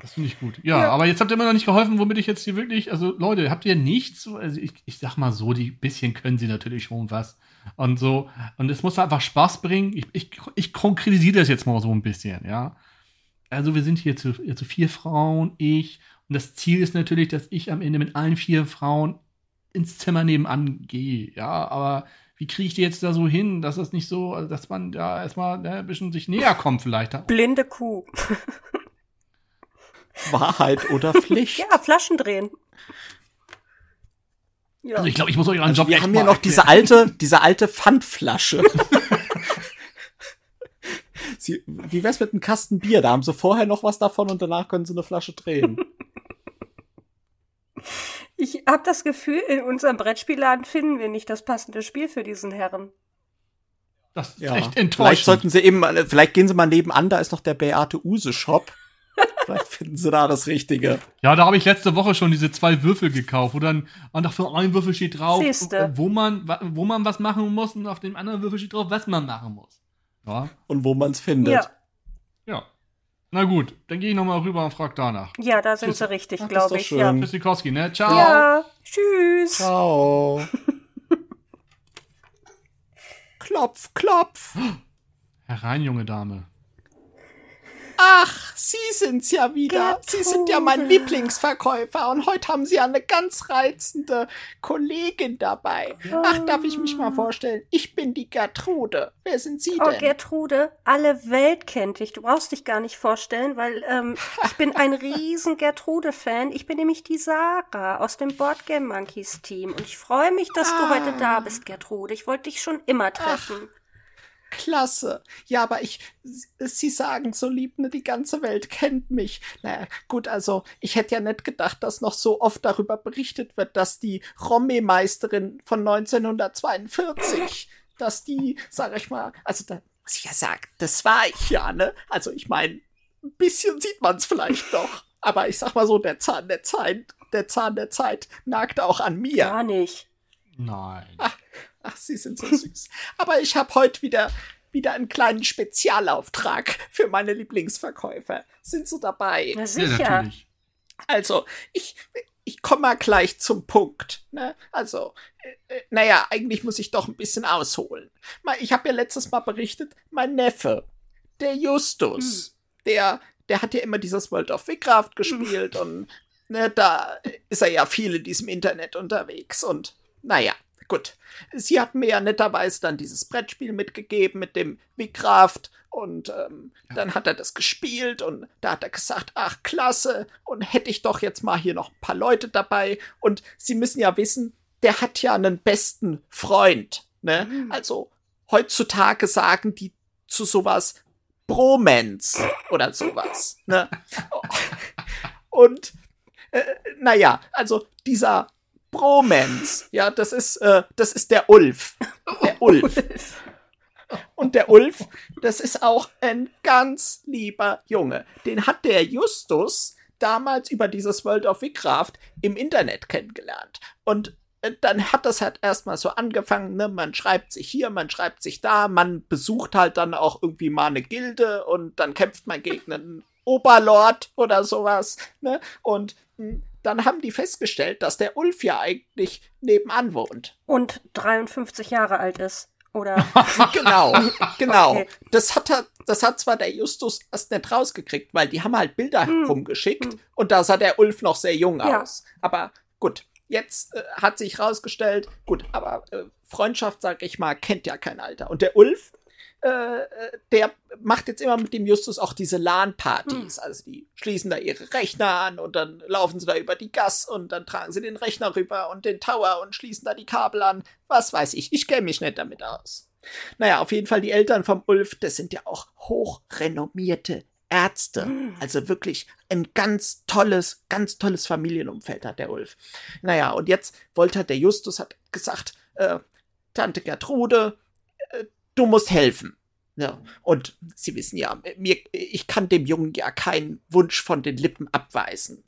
das finde ich gut. Ja, ja, aber jetzt habt ihr immer noch nicht geholfen, womit ich jetzt hier wirklich, also Leute, habt ihr nichts? Also ich, ich sag mal so, die bisschen können sie natürlich schon was. Und so, und es muss einfach Spaß bringen. Ich, ich, ich konkretisiere das jetzt mal so ein bisschen, ja. Also wir sind hier zu, hier zu vier Frauen, ich. Und das Ziel ist natürlich, dass ich am Ende mit allen vier Frauen ins Zimmer nebenan gehe. Ja, aber wie kriege ich die jetzt da so hin, dass das nicht so, also dass man da erstmal ne, ein bisschen sich näher kommt vielleicht. Blinde Kuh. Wahrheit oder Pflicht? ja, Flaschen drehen. Ja. Also ich glaube, ich muss euch einen also Job Wir haben hier noch erklären. diese alte, diese alte Pfandflasche. sie, wie wär's mit einem Kasten Bier? Da haben sie vorher noch was davon und danach können sie eine Flasche drehen. Ich habe das Gefühl, in unserem Brettspielladen finden wir nicht das passende Spiel für diesen Herren. Das ist ja. echt enttäuschend. Vielleicht sollten sie eben, vielleicht gehen sie mal nebenan, da ist noch der Beate Use Shop. Vielleicht finden sie da das Richtige. Ja, da habe ich letzte Woche schon diese zwei Würfel gekauft, wo dann und für einen Würfel steht drauf, Siehste. wo man, wo man was machen muss und auf dem anderen Würfel steht drauf, was man machen muss. Ja. Und wo man es findet. Ja. ja. Na gut, dann gehe ich nochmal rüber und frage danach. Ja, da sind Tschüss. sie richtig, glaube ich. Schön. Ja. Tschüssikowski, ne? Ciao. Ja, tschüss. Ciao. klopf, klopf. Herein, junge Dame. Ach, Sie sind's ja wieder. Gertrude. Sie sind ja mein Lieblingsverkäufer und heute haben Sie eine ganz reizende Kollegin dabei. Ach, darf ich mich mal vorstellen? Ich bin die Gertrude. Wer sind Sie oh, denn? Oh, Gertrude, alle Welt kennt dich. Du brauchst dich gar nicht vorstellen, weil ähm, ich bin ein riesen Gertrude-Fan. Ich bin nämlich die Sarah aus dem Boardgame Monkeys Team und ich freue mich, dass ah. du heute da ah. bist, Gertrude. Ich wollte dich schon immer treffen. Ach. Klasse. Ja, aber ich, Sie sagen so lieb, ne, die ganze Welt kennt mich. Naja, gut, also ich hätte ja nicht gedacht, dass noch so oft darüber berichtet wird, dass die Romme-Meisterin von 1942, dass die, sag ich mal, also da muss ich ja sagen, das war ich ja, ne? Also ich meine, ein bisschen sieht man es vielleicht doch. Aber ich sag mal so, der Zahn der Zeit, der Zahn der Zeit nagt auch an mir. Gar nicht. Nein. Ach, ach Sie sind so süß. Aber ich habe heute wieder wieder einen kleinen Spezialauftrag für meine Lieblingsverkäufer. Sind Sie dabei? Na sicher. Ja, natürlich. Also, ich, ich komme mal gleich zum Punkt. Ne? Also, äh, äh naja, eigentlich muss ich doch ein bisschen ausholen. Ich habe ja letztes Mal berichtet, mein Neffe, der Justus, hm. der, der hat ja immer dieses World of Warcraft gespielt hm. und ne, da ist er ja viel in diesem Internet unterwegs und naja, gut. Sie hat mir ja netterweise dann dieses Brettspiel mitgegeben mit dem Wickraft und ähm, ja. dann hat er das gespielt und da hat er gesagt, ach klasse und hätte ich doch jetzt mal hier noch ein paar Leute dabei und Sie müssen ja wissen, der hat ja einen besten Freund, ne? Mhm. Also heutzutage sagen die zu sowas Bromance oder sowas, ne? und äh, naja, also dieser Bromance. Ja, das ist, äh, das ist der Ulf. Der Ulf. Und der Ulf, das ist auch ein ganz lieber Junge. Den hat der Justus damals über dieses World of Warcraft im Internet kennengelernt. Und äh, dann hat das halt erstmal so angefangen, ne? Man schreibt sich hier, man schreibt sich da, man besucht halt dann auch irgendwie mal eine Gilde und dann kämpft man gegen einen Oberlord oder sowas, ne? Und hm, dann haben die festgestellt, dass der Ulf ja eigentlich nebenan wohnt. Und 53 Jahre alt ist. Oder? genau, genau. Okay. Das, hat, das hat zwar der Justus erst nicht rausgekriegt, weil die haben halt Bilder hm. rumgeschickt hm. und da sah der Ulf noch sehr jung ja. aus. Aber gut, jetzt äh, hat sich rausgestellt, gut, aber äh, Freundschaft, sag ich mal, kennt ja kein Alter. Und der Ulf, äh, der macht jetzt immer mit dem Justus auch diese LAN-Partys. Mhm. Also die schließen da ihre Rechner an und dann laufen sie da über die Gas und dann tragen sie den Rechner rüber und den Tower und schließen da die Kabel an. Was weiß ich, ich kenne mich nicht damit aus. Naja, auf jeden Fall die Eltern vom Ulf, das sind ja auch hochrenommierte Ärzte. Mhm. Also wirklich ein ganz tolles, ganz tolles Familienumfeld hat der Ulf. Naja, und jetzt wollte der Justus hat gesagt, äh, Tante Gertrude, äh, du musst helfen. Ja, und Sie wissen ja, mir, ich kann dem Jungen ja keinen Wunsch von den Lippen abweisen.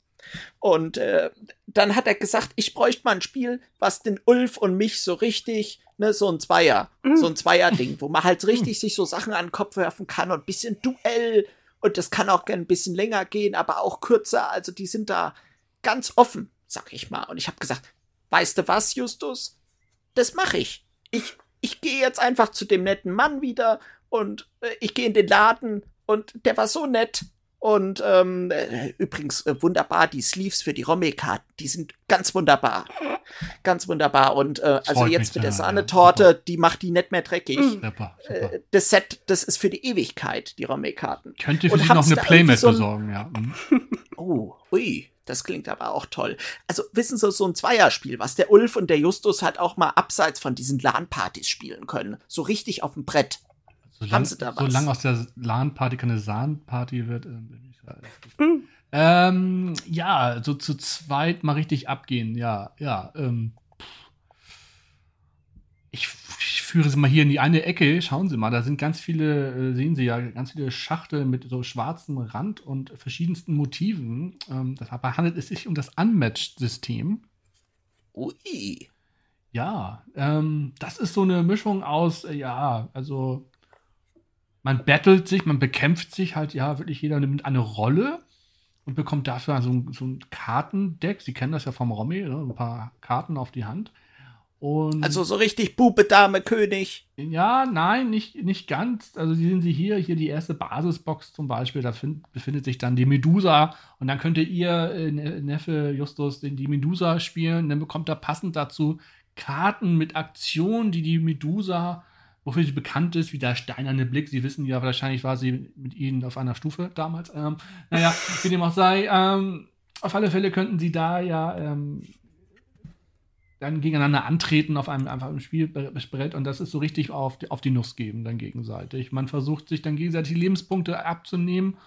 Und äh, dann hat er gesagt, ich bräuchte mal ein Spiel, was den Ulf und mich so richtig, ne, so ein Zweier, mm. so ein Zweier-Ding, wo man halt richtig sich so Sachen an den Kopf werfen kann und ein bisschen Duell. Und das kann auch gerne ein bisschen länger gehen, aber auch kürzer. Also die sind da ganz offen, sag ich mal. Und ich habe gesagt, weißt du was, Justus? Das mache ich. Ich, ich gehe jetzt einfach zu dem netten Mann wieder und äh, ich gehe in den Laden und der war so nett. Und ähm, äh, übrigens äh, wunderbar, die Sleeves für die Romme-Karten, die sind ganz wunderbar. Ganz wunderbar. Und äh, also jetzt mit der Sahnetorte, ja, die macht die nicht mehr dreckig. Super, super. Äh, das Set, das ist für die Ewigkeit, die Romme-Karten. Könnte für dich noch eine Playmat so besorgen, ja. Mhm. Oh, ui. Das klingt aber auch toll. Also, wissen Sie, so ein Zweierspiel, was der Ulf und der Justus halt auch mal abseits von diesen LAN-Partys spielen können. So richtig auf dem Brett. Solang, Haben Sie da was? Solange aus der LAN-Party keine SAN-Party wird. Äh, mhm. ähm, ja, so zu zweit mal richtig abgehen. Ja, ja. Ähm, ich, ich, führe Sie mal hier in die eine Ecke. Schauen Sie mal, da sind ganz viele, äh, sehen Sie ja, ganz viele Schachteln mit so schwarzem Rand und verschiedensten Motiven. Ähm, dabei handelt es sich um das Unmatched-System. Ui. Ja, ähm, das ist so eine Mischung aus, äh, ja, also man battelt sich, man bekämpft sich halt, ja, wirklich jeder nimmt eine Rolle und bekommt dafür so, so ein Kartendeck. Sie kennen das ja vom Romy, ne? ein paar Karten auf die Hand. Und also so richtig Bube, Dame, König. Ja, nein, nicht, nicht ganz. Also sehen Sie hier, hier die erste Basisbox zum Beispiel, da find, befindet sich dann die Medusa und dann könnt ihr äh, Neffe Justus den, die Medusa spielen. Dann bekommt er passend dazu Karten mit Aktionen, die die Medusa wofür sie bekannt ist, wie der steinerne Blick. Sie wissen ja, wahrscheinlich war sie mit ihnen auf einer Stufe damals. Ähm, naja, wie dem auch sei, ähm, auf alle Fälle könnten sie da ja ähm, dann gegeneinander antreten auf einem einfach Spielbrett und das ist so richtig auf die, auf die Nuss geben dann gegenseitig. Man versucht sich dann gegenseitig Lebenspunkte abzunehmen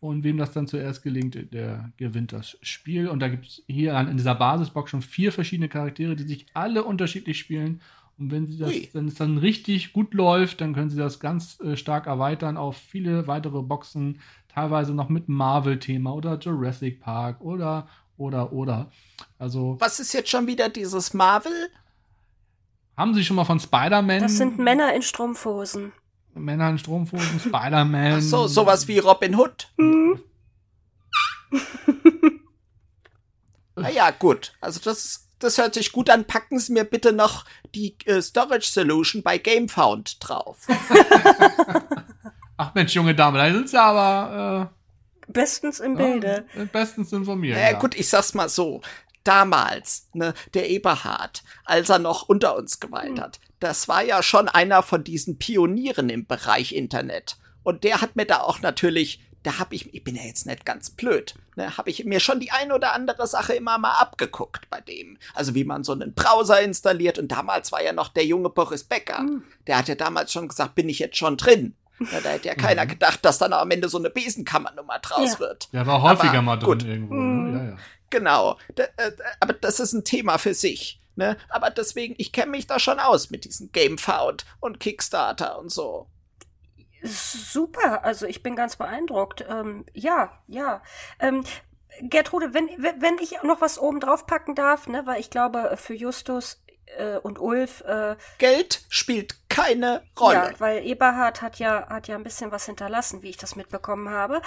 und wem das dann zuerst gelingt, der gewinnt das Spiel. Und da gibt es hier in dieser Basisbox schon vier verschiedene Charaktere, die sich alle unterschiedlich spielen und wenn sie das, wenn es dann richtig gut läuft, dann können sie das ganz äh, stark erweitern auf viele weitere Boxen, teilweise noch mit Marvel-Thema oder Jurassic Park oder oder oder. Also. Was ist jetzt schon wieder dieses Marvel? Haben Sie schon mal von Spider-Man? Das sind Männer in Strumpfhosen. Männer in Strumpfhosen, Spider-Man. Ach so, sowas wie Robin Hood. Mhm. naja, gut. Also das ist das hört sich gut an. Packen Sie mir bitte noch die äh, Storage Solution bei GameFound drauf. Ach Mensch, junge Dame, da sind Sie aber äh, bestens im Bilde. Äh, bestens informiert. Äh, ja. Gut, ich sag's mal so. Damals, ne, der Eberhard, als er noch unter uns geweilt hm. hat, das war ja schon einer von diesen Pionieren im Bereich Internet. Und der hat mir da auch natürlich da habe ich, ich bin ja jetzt nicht ganz blöd, ne, habe ich mir schon die ein oder andere Sache immer mal abgeguckt bei dem. Also wie man so einen Browser installiert und damals war ja noch der junge Boris Becker. Mhm. Der hat ja damals schon gesagt, bin ich jetzt schon drin. Ja, da hätte ja keiner mhm. gedacht, dass dann am Ende so eine Besenkammernummer draus ja. wird. Der war häufiger aber, mal drin gut. irgendwo. Ne? Ja, ja. Genau. Da, äh, aber das ist ein Thema für sich. Ne? Aber deswegen, ich kenne mich da schon aus mit diesem Gamefound und Kickstarter und so. Super, also ich bin ganz beeindruckt. Ähm, ja, ja. Ähm, Gertrude, wenn, wenn ich noch was oben drauf packen darf, ne, weil ich glaube, für Justus äh, und Ulf. Äh, Geld spielt keine Rolle. Ja, weil Eberhard hat ja, hat ja ein bisschen was hinterlassen, wie ich das mitbekommen habe.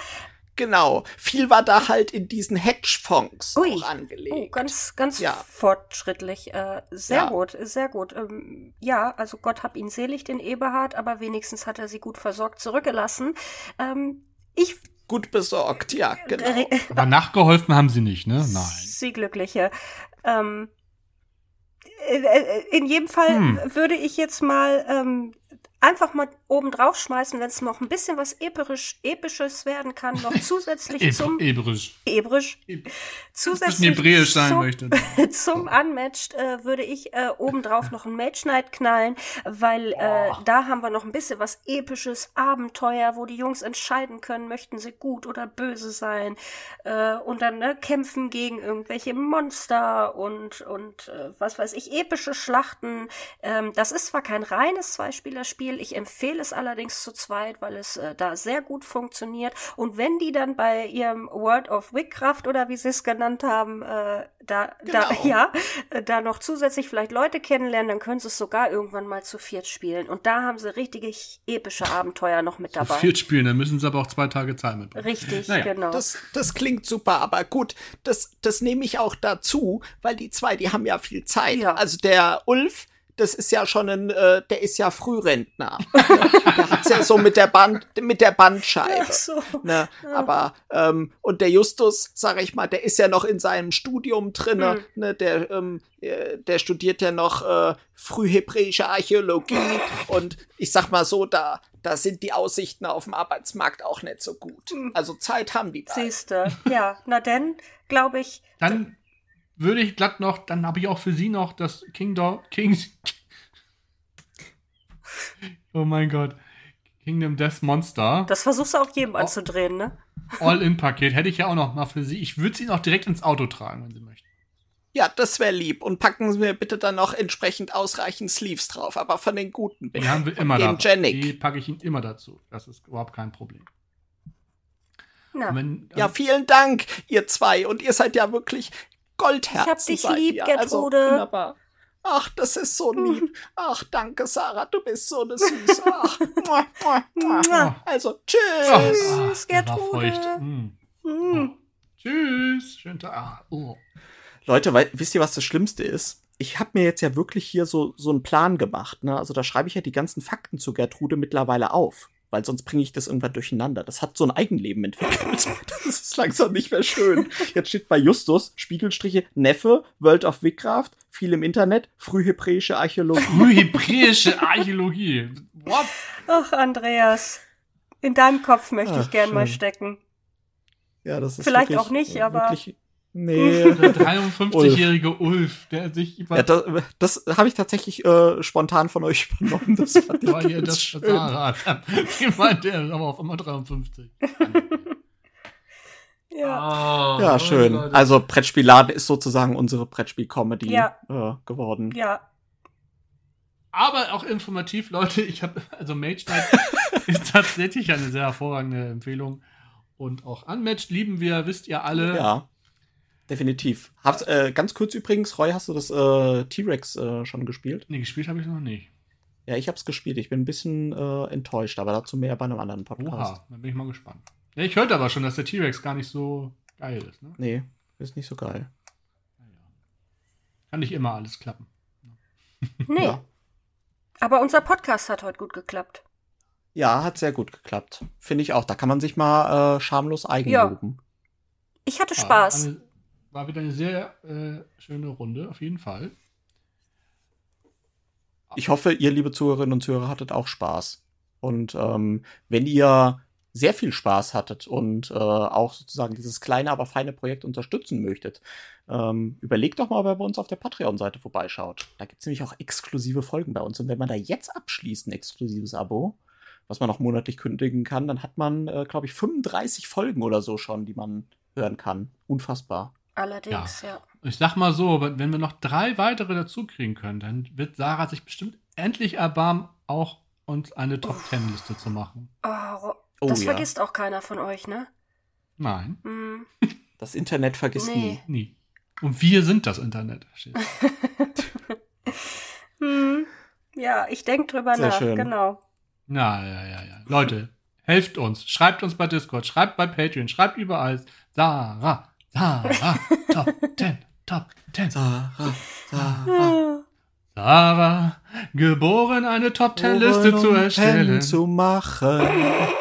Genau. Viel war da halt in diesen Hedgefonds Ui. auch angelegt. Oh, ganz, ganz ja. fortschrittlich. Äh, sehr ja. gut, sehr gut. Ähm, ja, also Gott hab ihn selig, den Eberhard, aber wenigstens hat er sie gut versorgt zurückgelassen. Ähm, ich gut besorgt, ja, genau. Aber nachgeholfen haben sie nicht, ne? Nein. Sie glückliche. Ähm, äh, äh, in jedem Fall hm. würde ich jetzt mal ähm, einfach mal oben drauf schmeißen, wenn es noch ein bisschen was episch, episches werden kann, noch zusätzlich Eb zum Ebrisch. Ebrisch, Eb zusätzlich Hebräisch sein zum, möchte. zum Unmatched äh, würde ich äh, obendrauf noch ein Mage Knight knallen, weil äh, da haben wir noch ein bisschen was episches, Abenteuer, wo die Jungs entscheiden können, möchten sie gut oder böse sein äh, und dann ne, kämpfen gegen irgendwelche Monster und und äh, was weiß ich, epische Schlachten. Ähm, das ist zwar kein reines Zweispielerspiel, ich empfehle es allerdings zu zweit, weil es äh, da sehr gut funktioniert. Und wenn die dann bei ihrem World of Wickcraft oder wie sie es genannt haben, äh, da, da, Genau. ja, äh, da noch zusätzlich vielleicht Leute kennenlernen, dann können sie es sogar irgendwann mal zu viert spielen. Und da haben sie richtige epische Abenteuer noch mit dabei. Viert spielen, dann müssen sie aber auch zwei Tage Zeit mitbringen. Richtig, Naja, genau. Das, das klingt super, aber gut, das, das nehme ich auch dazu, weil die zwei, die haben ja viel Zeit. Ja. Also der Ulf, das ist ja schon ein, äh, der ist ja Frührentner. der hat's ja so mit der Band, mit der Bandscheibe. Ach so. Ne, aber ähm, und der Justus, sag ich mal, der ist ja noch in seinem Studium drinne, Mhm. ne, der ähm, äh, der studiert ja noch äh, frühhebräische Archäologie und ich sag mal so, da da sind die Aussichten auf dem Arbeitsmarkt auch nicht so gut. Mhm. Also Zeit haben die beiden. Siehste. Ja, na denn, glaube ich, Dann würde ich glatt noch, dann habe ich auch für sie noch das Kingdom, Kings. Oh mein Gott. Kingdom Death Monster. das versuchst du auch jedem Oh. anzudrehen, ne? All-In-Paket hätte ich ja auch noch mal für sie. Ich würde sie noch direkt ins Auto tragen, wenn sie möchten. Ja, das wäre lieb und packen Sie mir bitte dann noch entsprechend ausreichend Sleeves drauf, aber von den guten. Die haben wir Von immer da. Die packe ich ihnen immer dazu. Das ist überhaupt kein Problem. Wenn, Ja, vielen Dank, ihr zwei. Und ihr seid ja wirklich Goldherzen. Ich hab dich seid lieb, ihr. Gertrude. Also, wunderbar. Ach, das ist so lieb. Ach, danke, Sarah, du bist so eine Süße. Ach, mua, mua, mua. Mua. Also, tschüss. Oh, Tschüss, Gertrude. feucht. Mm. hm. Tschüss. Schönen Tag. Ah, oh. Leute, weil, wisst ihr, was das Schlimmste ist? Ich habe mir jetzt ja wirklich hier so, so einen Plan gemacht. Ne? Also da schreibe ich ja die ganzen Fakten zu Gertrude mittlerweile auf. Weil sonst bringe ich das irgendwann durcheinander. Das hat so ein Eigenleben entwickelt. Das ist langsam nicht mehr schön. Jetzt steht bei Justus, Spiegelstriche, Neffe, World of Wickcraft, viel im Internet, frühhebräische Archäologie. Frühhebräische Archäologie. What? Ach, Andreas. In deinem Kopf möchte ich Ach, gern mal schön. stecken. Ja, das ist Vielleicht wirklich, auch nicht, aber- Wirklich, nee. Der 53-jährige Ulf, der sich über ja, das das habe ich tatsächlich äh, spontan von euch übernommen. Das fand ich war hier ganz das schön. Sarah. Ich meinte, er ist aber auf einmal 53. Ja. Oh, Ja, schön. Leute. Also Brettspielladen ist sozusagen unsere Brettspiel-Comedy Ja. äh, geworden. Ja. Aber auch informativ, Leute. Ich habe, also Mage Knight ist tatsächlich eine sehr hervorragende Empfehlung. Und auch Unmatched lieben wir, wisst ihr alle. Ja, definitiv. Hab's, äh, ganz kurz übrigens, Roy, hast du das äh, T-Rex äh, schon gespielt? Nee, gespielt habe ich noch nicht. Ja, ich hab's gespielt. Ich bin ein bisschen äh, enttäuscht, aber dazu mehr bei einem anderen Podcast. Oha, dann bin ich mal gespannt. Ja, ich hörte aber schon, dass der T-Rex gar nicht so geil ist. Ne? Nee, ist nicht so geil. Kann nicht immer alles klappen. Nee. Ja. Aber unser Podcast hat heute gut geklappt. ja, hat sehr gut geklappt. Finde ich auch. Da kann man sich mal äh, schamlos Ja. eigenloben. Ich hatte Ja, Spaß. War wieder eine sehr äh, schöne Runde, auf jeden Fall. Ich hoffe, ihr, liebe Zuhörerinnen und Zuhörer, hattet auch Spaß. Und ähm, wenn ihr sehr viel Spaß hattet und äh, auch sozusagen dieses kleine, aber feine Projekt unterstützen möchtet, ähm, überlegt doch mal, ob ihr bei uns auf der Patreon-Seite vorbeischaut. Da gibt es nämlich auch exklusive Folgen bei uns. Und wenn man da jetzt abschließt, ein exklusives Abo, was man auch monatlich kündigen kann, dann hat man, äh, glaube ich, 35 Folgen oder so schon, die man hören kann. Unfassbar. Allerdings, ja. Ich sag mal so, wenn wir noch drei weitere dazu kriegen können, dann wird Sarah sich bestimmt endlich erbarmen, auch uns eine Top Ten Liste zu machen. Oh, Oh das ja. vergisst auch keiner von euch, ne? Nein, Hm. Das Internet vergisst Nee. nie. nie. Und wir sind das Internet. Hm. Ja, ich denke drüber Sehr nach, schön. genau. Na, ja, ja, ja. Leute, helft uns. Schreibt uns bei Discord, schreibt bei Patreon, schreibt überall. Sarah, Sarah, Top 10, Top 10. Sarah, Sarah. Ah. Sarah, geboren eine Top 10 Liste zu erstellen. Pen zu machen.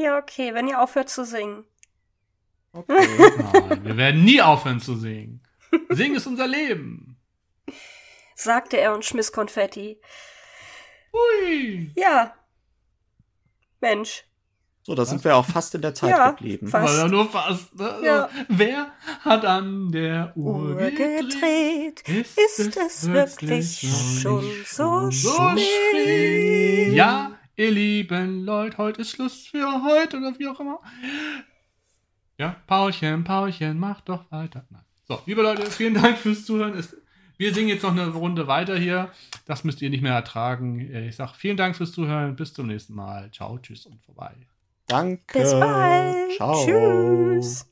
Ja, okay, wenn ihr aufhört zu singen. Okay. Nein, wir werden nie aufhören zu singen. Singen ist unser Leben. Sagte er und schmiss Konfetti. Hui. Ja. Mensch. So, da sind wir auch fast in der Zeit ja, geblieben. Fast. Ja, nur fast. Ne? Ja. Wer hat an der Uhr, Uhr gedreht? Ist, ist es wirklich schon so, so spät? Ja, ihr lieben Leute, heute ist Schluss für heute oder wie auch immer. Ja, Paulchen, Paulchen, mach doch weiter. Nein. So, liebe Leute, vielen Dank fürs Zuhören. Wir singen jetzt noch eine Runde weiter hier. Das müsst ihr nicht mehr ertragen. Ich sage vielen Dank fürs Zuhören. Bis zum nächsten Mal. Ciao, tschüss und vorbei. Danke. Bis bald. Ciao. Tschüss.